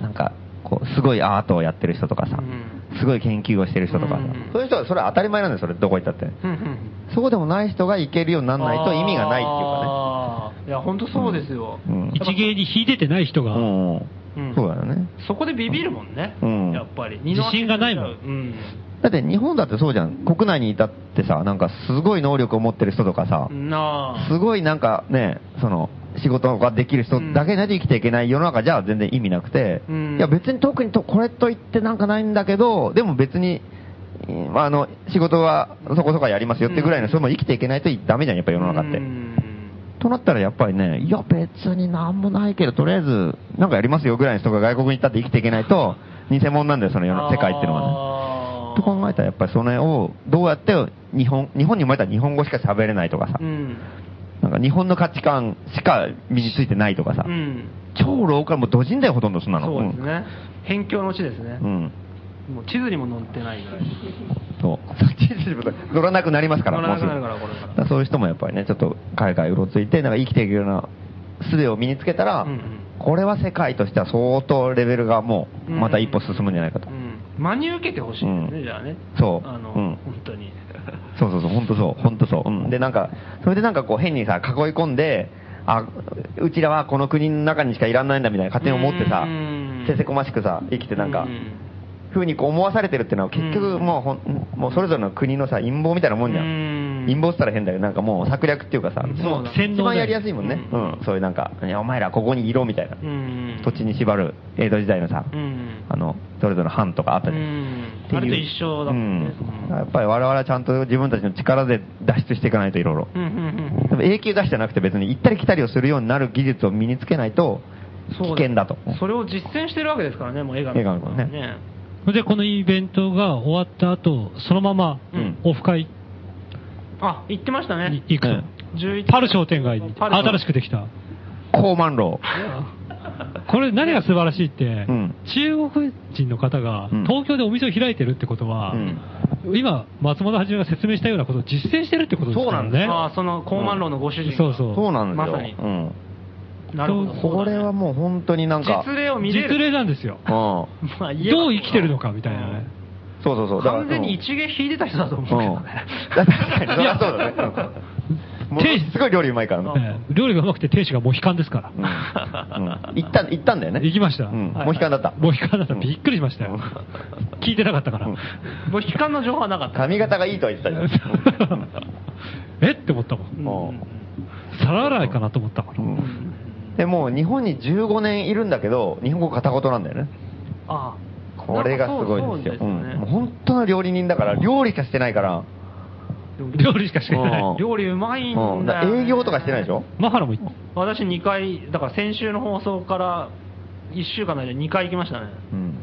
う、なんか、こう、すごいアートをやってる人とかさ、うんすごい研究をしてる人とかさ、うんそういう人はそれは当たり前なんだよ、それどこ行ったって。うんうんそうでもない人が行けるようにならないと意味がないっていうかあーいや、本当そうですよ。ね。うん一芸に引いててない人が、うんうんそうだよね。そこでビビるもんね。うんやっぱり。自信がないもんうん。だって日本だってそうじゃん。国内にいたってさ、なんかすごい能力を持ってる人とかさ。すごいなんかね、その、仕事ができる人だけでないと生きていけない世の中じゃ全然意味なくて、うんいや別に特にとこれと言ってなんかないんだけど、でも別に、うんあの、仕事はそこそこやりますよってぐらいの人も生きていけないとダメじゃん、やっぱ世の中って。うんとなったらやっぱりね、いや別になんもないけど、とりあえずなんかやりますよぐらいの人が外国に行ったって生きていけないと、偽物なんだよ、その世の世界っていうのはね。はと考えたらやっぱりそれをどうやって日本、日本に生まれたら日本語しか喋れないとかさう、ん。なんか日本の価値観しか身についてないとかさう、ん。超ローカルもうドジンだよほとんどそんなの。そうですね。辺境の地ですねう。ん。もう地図にも載ってないぐらい。そう。そっちに乗らなくなりますから、乗らなくなるからこれからだからそういう人もやっぱりね、ちょっと海外うろついて、なんか生きていけるような術を身につけたら、うんうんこれは世界としては相当レベルがもう、また一歩進むんじゃないかと。うん。真に受けてほしいですね、うんじゃあね。そうあの、うん本当に。そうそうそう、本当そう、本当そう。うん。で、なんか、それでなんかこう変にさ、囲い込んで、あ、うちらはこの国の中にしかいらんないんだみたいな勝手に思ってさうん、せせこましくさ、生きてなんかう、ふうにこう思わされてるっていうのは結局もうほん、もうそれぞれの国のさ、陰謀みたいなもんじゃん。うん陰謀って言ったら変だけど、なんかもう策略っていうかさ、そうだ一番やりやすいもんね。ううんん。そういうなんか、いやお前らここにいろみたいな。うん。土地に縛る江戸時代のさ、うん。あの、それぞれの藩とかあったじゃん。うんあれと一緒だもんねうんやっぱり我々はちゃんと自分たちの力で脱出していかないといろいろ。うんうんうんでも永久脱出じゃなくて別に行ったり来たりをするようになる技術を身につけないと危そう険だと。それを実践してるわけですからね、もう映画映画のねね。それでこのイベントが終わった後、そのままうんオフ会あ、行ってましたねに。行くと。11パル商店街にパル新しくできた。高万楼。これ何が素晴らしいって、うん中国人の方がうん東京でお店を開いてるってことは、うん今、松本はじめが説明したようなことを実践してるってことですからね。あその高万楼のご主人が。そうそう。そうなんですよ。まさにうん。なるほど。これはもう本当になんか。実例を見れる。実例なんですよ。どう生きてるのかみたいなね。そうそうそう。完全に一芸引いてた人だと思うけうん。どね。確かに、そうだね。うんものすごい料理うまいからね。ええ料理がうまくて亭主がモヒカンですから。行った、行ったんだよね。行きました。うん。モヒカンだった。モヒカンだった。びっくりしましたよ。聞いてなかったから。うんもう悲観の情報はなかった。髪型がいいとは言ってたじゃん。えっ？て思ったもん。うん皿洗いかなと思ったから。うんでもう日本に15年いるんだけど、日本語片言なんだよね。あこれがすごいですよ。そううんですよねもう本当の料理人だから、料理しかしてないから。料理しかしてない。うん料理うまいんうんだ営業とかしてないでしょ？マハラも行っ私2回、だから先週の放送から1週間の間に2回行きましたね。うん。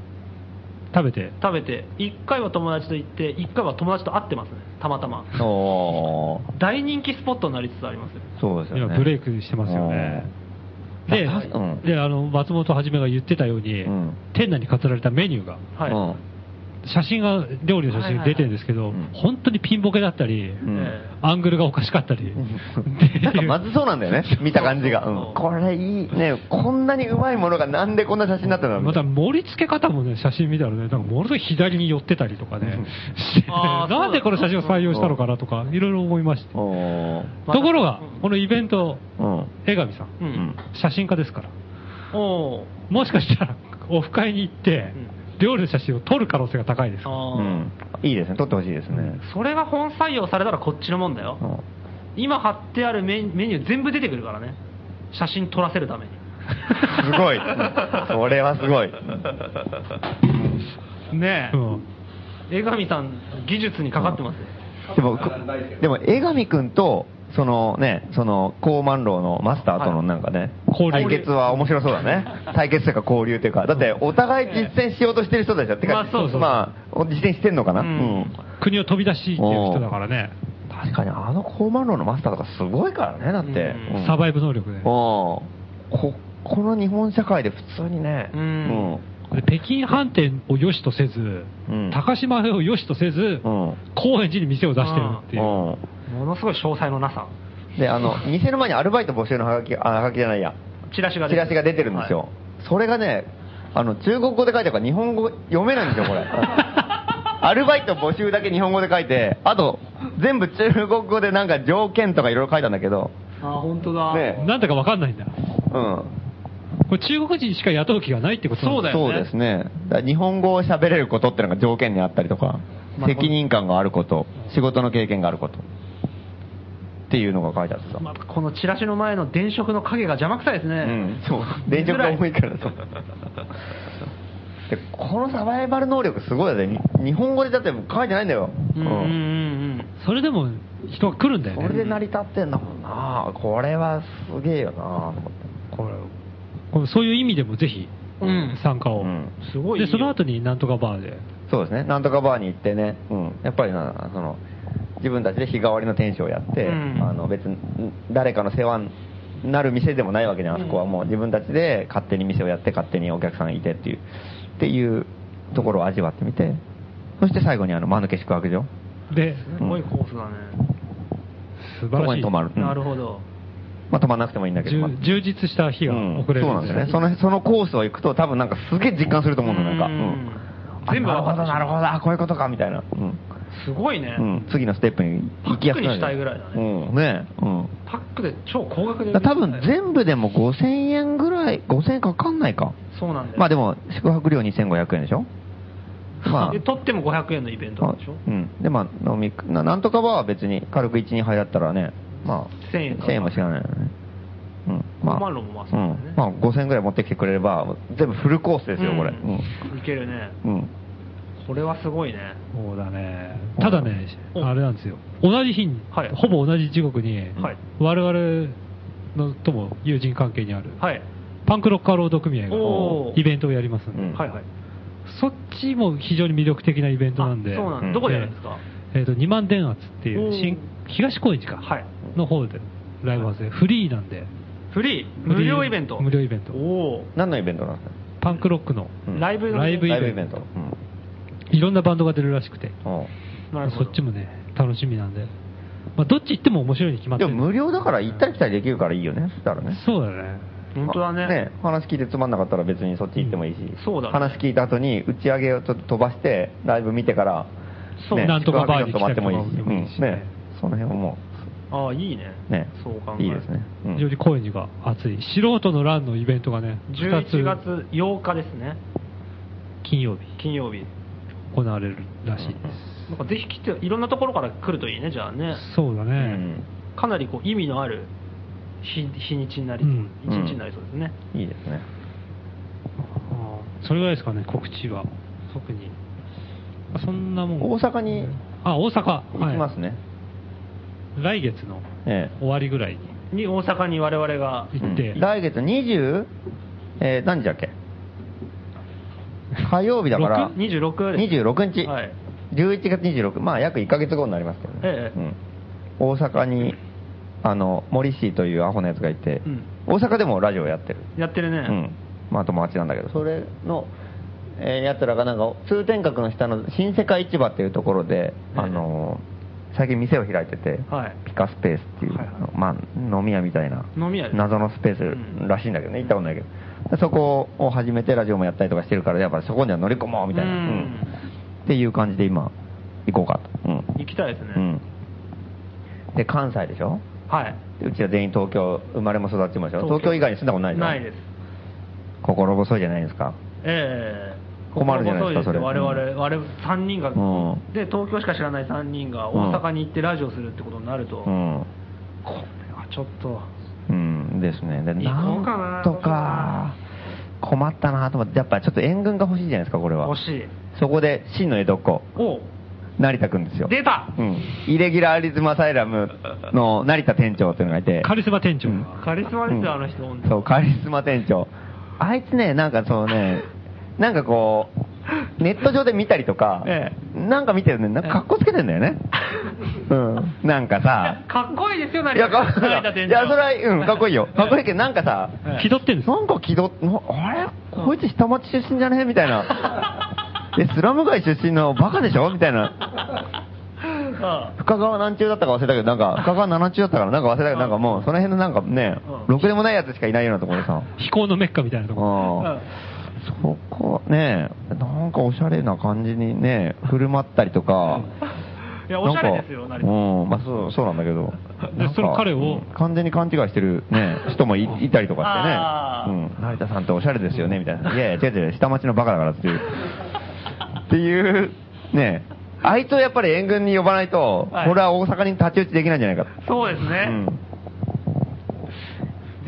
食べて？食べて、1回は友達と行って、1回は友達と会ってますね。たまたま。大人気スポットになりつつありますそうですよね。ブレイクしてますよね。で、うん。で、あの、松本はじめが言ってたように、うん。店内に飾られたメニューが、はい。うん写真が、料理の写真が出てるんですけど、はいはいはい。本当にピンボケだったり、うん。えアングルがおかしかったり、なんかまずそうなんだよね、見た感じが。うん。これいい、ね、こんなにうまいものがなんでこんな写真になったの？また盛り付け方もね、写真見たらね、なんかものすごい左に寄ってたりとかね、なんでこの写真を採用したのかなとか、いろいろ思いまして。ところが、このイベント、うん。江上さん、ううん。ん。写真家ですから、もしかしたら、オフ会に行って、料理の写真を撮る可能性が高いです。うん。いいですね、撮ってほしいですね。それが本採用されたらこっちのもんだよ。うん今貼ってあるメメニュー全部出てくるからね。写真撮らせるために。すごい。それはすごい。ねうんえ。江上さん、技術にかかってますよ。でも、こでも、江上くんと、そのね、その、高万楼のマスターとのなんかね、交流対決は面白そうだね。対決というか交流というか、だってお互い実践しようとしてる人たちだってか、まあそうそうまあ、実践してんのかな。ううんん。国を飛び出しっていう人だからね、確かにあの高万楼のマスターとかすごいからね、だって。うんうんサバイブ能力で。ここの日本社会で普通にね、うんで北京飯店を良しとせず、うん高島屋を良しとせず、うん。高円寺に店を出してるっていう。うものすごい詳細のなさ。ん。で、あの、店の前にアルバイト募集のハガキ、あ、ハガキじゃないや。チラシがチラシが出てるんですよ。それがね、あの、中国語で書いてあるから日本語読めないんですよ、これ。アルバイト募集だけ日本語で書いて、あと、全部中国語でなんか条件とかいろいろ書いたんだけど、あ、本当だ。ねなんだかわかんないんだ。うん。これ中国人しか雇う気がないってことなんそうだよねそうですね。だから日本語を喋れることってのが条件にあったりとか、まあ責任感があること、仕事の経験があること。っていうのが書いてあってさ。まあ、このチラシの前の電飾の影が邪魔くさいですね。うん、そう。電飾が重いからそう。で、このサバイバル能力すごいよね。に日本語でだって書いてないんだよ。うんうんうんうん。それでも人が来るんだよね。これで成り立ってんだもんなこれはすげえよなと思って。これこれそういう意味でもぜひうん参加を。うんすごいで、その後になんとかバーで。そうですね。なんとかバーに行ってね、うん。やっぱりな、その、自分たちで日替わりの店主をやって、うんあの別に誰かの世話になる店でもないわけじゃん、あそこはもう自分たちで勝手に店をやって勝手にお客さんいてっていう、っていうところを味わってみて、そして最後にあの、間抜け宿泊所。で、すごいコースだね。素晴らしい。そこに泊まる。うんなるほど。まあ泊まんなくてもいいんだけど。まあ充充実した日が送れるそうなんですよね。その、そのコースを行くと多分なんかすげえ実感すると思うんだよ、なんか。ううんん。全部あなるほど、なるほど、あこういうことか、みたいな。うん。すごいね。うん。次のステップに行きやすくなる。パックにしたいぐらいだねうん。ねうん。パックで超高額で。多分全部でも5000円ぐらい、5000円かかんないか。そうなんだよ。まあでも、宿泊料2500円でしょ？まで取っても500円のイベントなんでしょ？うん。で、まあ、飲み、ななんとかは別に軽く1、2杯だったらね、まあ、1000円か1000円もしかないよね。うん。まあ、5万ロンもまあ。まあ、5000円ぐらい持ってきてくれれば、全部フルコースですよ、これ。いけるね。うん。これはすごいね。そうだね。ただね、おあれなんですよ。同じ日に、はい。ほぼ同じ時刻に、はい。我々のとも友人関係にある、はい。パンクロッカー労働組合がイベントをやりますんで、うん。はいはい。そっちも非常に魅力的なイベントなんで、あそうなんどこでやるんですか？えっ、と、2万電圧っていう新、東高円寺か、はい。の方でライブハウスで、フリーなんで、フリー？無料イベント？無料イベント。おお何のイベントなんですか？パンクロックのうん。ライブのライブイライブイベント。いろんなバンドが出るらしくて、おうなるほどそっちもね、楽しみなんで、まあ、どっち行っても面白いに決まってるでも無料だから行ったり来たりできるからいいよね、そしたらね。そうだね。本当だね。話聞いてつまんなかったら別にそっち行ってもいいし、そうだね話聞いた後に打ち上げをちょっと飛ばして、ライブ見てから、そうねなんとかバーに宿泊まってもいいし、うんね、その辺はもああ、いいね。う、ね、そう考えるいいですね。うん非常に高円寺が熱い。素人のランのイベントがね、2つ11月8日ですね。金曜日金曜日。行われるらしいです。なんかぜひ来て、いろんなところから来るといいね、じゃあね。うそうだね。んかなりこう意味のある日日にちになり、うん一日になりそうですね。いいですね。それぐらいですかね、告知は。特に。そんなもん。大阪にあ、大阪。行きますね。ね。来月のえ終わりぐらいにに、大阪に我々が、え行って、うん来月 20? えー、何時だっけ？火曜日だから、26です。26日、はい。11月26、まあ約1ヶ月後になりますけどね。ええうん大阪に、あの、森氏というアホなやつがいて、うん大阪でもラジオやってる。やってるね。うん。まあ友達なんだけど、それの、えーやつらがなんか、通天閣の下の新世界市場っていうところで、ええあのー最近店を開いてて、はいピカスペースっていう、はいはいまあ、飲み屋みたいな、飲み屋です謎のスペースらしいんだけどね、行ったことないけど。でそこを始めてラジオもやったりとかしてるから、やっぱりそこには乗り込もうみたいな、うんうんっていう感じで今、行こうかと。うん。行きたいですね。うん。で、関西でしょ？はい。でうちは全員東京、生まれも育ちもでしょ？東京東京以外に住んだことないでしょ？ないです。心細いじゃないですか。ええ困るじゃないですかそれ我々、我々3人が、うんで、東京しか知らない3人が大阪に行ってラジオするってことになると、うん。これはちょっと、うんですね。で、ななんとか、困ったなと思って、やっぱちょっと援軍が欲しいじゃないですか、これは。欲しい。そこで、真の江戸っ子、お成田くんですよ。出たうん。イレギュラーリズムアサイラムの 成田店長っていうのがいて。カリスマ店長が、うんカリスマですよ、うんあの人、本当そう、カリスマ店長。あいつね、なんかそのね、なんかこう、ネット上で見たりとか、えなんか見てるね、なんか格好つけてんだよね。うん。なんかさ、かっこいいですよ、成いや、かっこいい。成田店長。いや、それは、うん、かっこいいよ。かっこいいけど、なんかさ、ええ気取ってんですなんか気取っ、なあれ？こいつ下町出身じゃね？みたいな。え、スラム街出身のバカでしょ？みたいな。深川何中だったか忘れたけど、なんか、深川七中だったから、なんか忘れたけど、なんかもう、その辺のなんかね、ろくでもないやつしかいないようなところでさ。飛行のメッカみたいなとこうんそこね、なんかおしゃれな感じにね、振る舞ったりとか。いやおしゃれですよなうん、まあそう、そうなんだけど。でその彼をうん完全に勘違いしてるね、人もいいたりとかしてね。うん、成田さんっておしゃれですよね、みたいな。いやいや、違う違う、下町のバカだからっていう。っていう、ね、あいつをやっぱり援軍に呼ばないと、はい俺は大阪に太刀打ちできないんじゃないかと。そうですね。うん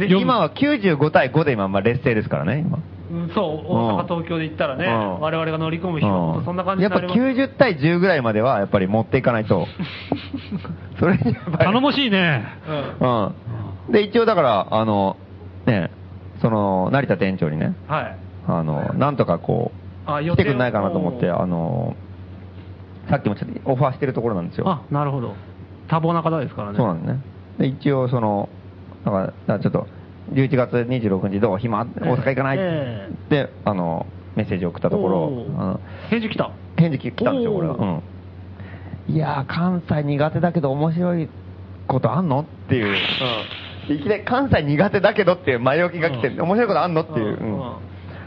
今は95対5で今、まあ劣勢ですからね、今。うんそう、大阪、東京で行ったらね、うん我々が乗り込む日そんな感じやっぱになります。90対10ぐらいまではやっぱり持っていかないと。それにやっぱり。頼もしいね。うんうん。で、一応だから、あの、ね、その、成田店長にね、はい。あの、なんとかこう、あ来てくんないかなと思って、あの、さっきもちょっとオファーしてるところなんですよ。あ、なるほど。多忙な方ですからね。そうなんですね。で、一応その、だから、だからちょっと、11月26日どう？暇？大阪行かない、えで、あの、メッセージを送ったところ返事来た？返事来たんですよ、おーこれは。うん。いやー、関西苦手だけど面白いことあんの？っていう。うん。いきなり関西苦手だけどっていう前置きが来て、うん面白いことあんの？っていう。うんうん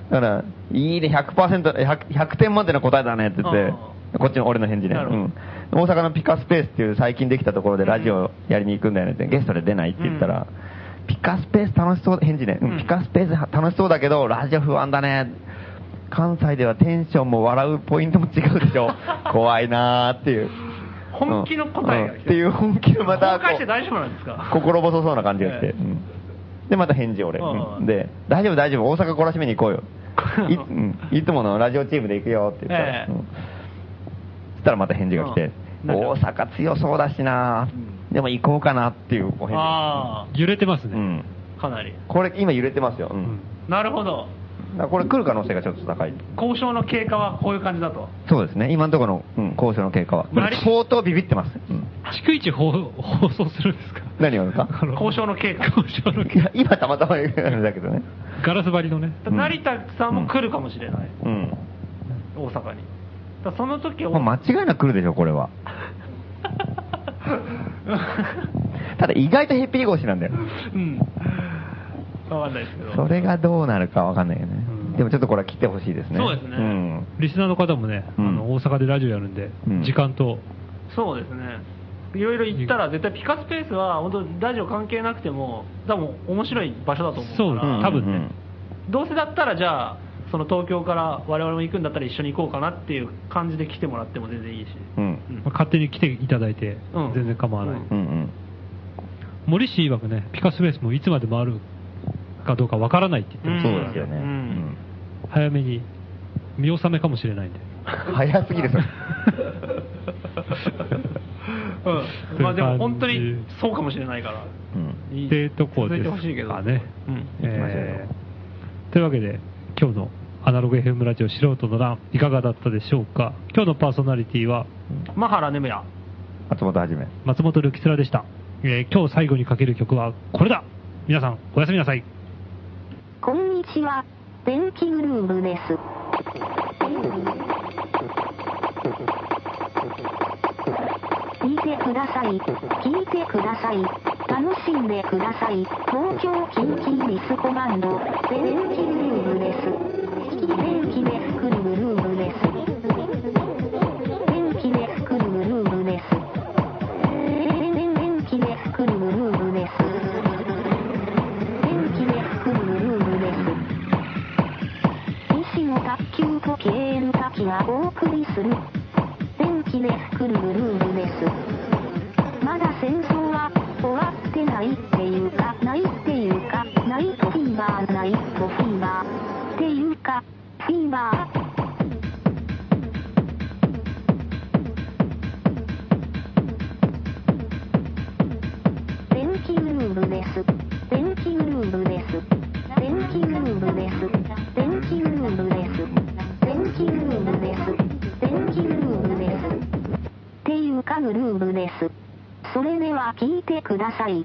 だから、いいね、100%、100, 100点満点の答えだねって言って、うんこっちの俺の返事ね。うん。大阪のピカスペースっていう最近できたところでラジオやりに行くんだよねって、ゲストで出ないって言ったら、ピカスペース楽しそう、返事ね。うんうん。ピカスペース楽しそうだけど、ラジオ不安だね。関西ではテンションも笑うポイントも違うでしょ。怖いなーっていう。本気の答えが来てうん。っていう本気のまた 公開して大丈夫なんですか？心細そうな感じが来て、ええ。うん。でまた返事俺、うん。うん。で大丈夫大丈夫。大阪懲らしめに行こうよ。い,、つものラジオチームで行くよって言ったら、ええ。うん。そしたらまた返事が来て、大阪強そうだしな、でも行こうかなっていうおあ揺れてますね。うん、あ、かなり。これ今揺れてますよ、うん。うん。なるほど。これ来る可能性がちょっと高い。交渉の経過はこういう感じだと。そうですね。今のところの、うん、交渉の経過は。なり。相当ビビってます、うん。逐一放放送するんですか？何をですか？交渉の経過。交渉のいや今たまたま言うあれだけどね。ガラス張りのね。うん。成田さんも来るかもしれない。うん。大阪に。その時は、まあ、間違いなく来るでしょ、これは。ただ意外とヘッピリ腰なんだよ。うん。わかんないですけど。それがどうなるかわかんないよね。うんでもちょっとこれは来てほしいですね。そうですねん。リスナーの方もね、うんあの大阪でラジオやるんで、うん時間と、そうですね。いろいろ行ったら絶対ピカスペースは本当ラジオ関係なくても多分面白い場所だと思うそうから、うん多分ねどうせだったらじゃあその東京から我々も行くんだったら一緒に行こうかなっていう感じで来てもらっても全然いいし、うん。うんまあ勝手に来ていただいてうん、全然構わない。うんうんうん。森氏曰くね、ピカスペースもいつまでもあるかどうかわからないって言ってまんすそうですよね。うんうん早めに見納めかもしれないんで。早すぎる、それ。うんまあでも本当にそうかもしれないから、うん。いいってとこです続いてほしいけどかね。うん行きましょうよえーというわけで、今日のアナログ FM ラジオ素人の欄、いかがだったでしょうか？今日のパーソナリティは、マハラネムヤ松本はじめ。松本るきつらでした。えー今日最後にかける曲はこれだ皆さん、おやすみなさい。こんにちは、電気グルーブです。聞いてください。聞いてください。楽しんでください。東京キンキンリスコマンド、電気グルーブです。ケール滝がお送りする。電気で作るグルーブです。まだ戦争は終わってないっていうか、ないっていうか、ナイトフィーバー、ナイトフィーバー。っていうか、フィーバー。電気グルーブです。電気グルーブです。電気グルーブです。かグルーブです。それでは聞いてください。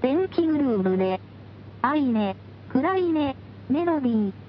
電気グルーブで、愛ね、暗いね、メロディー。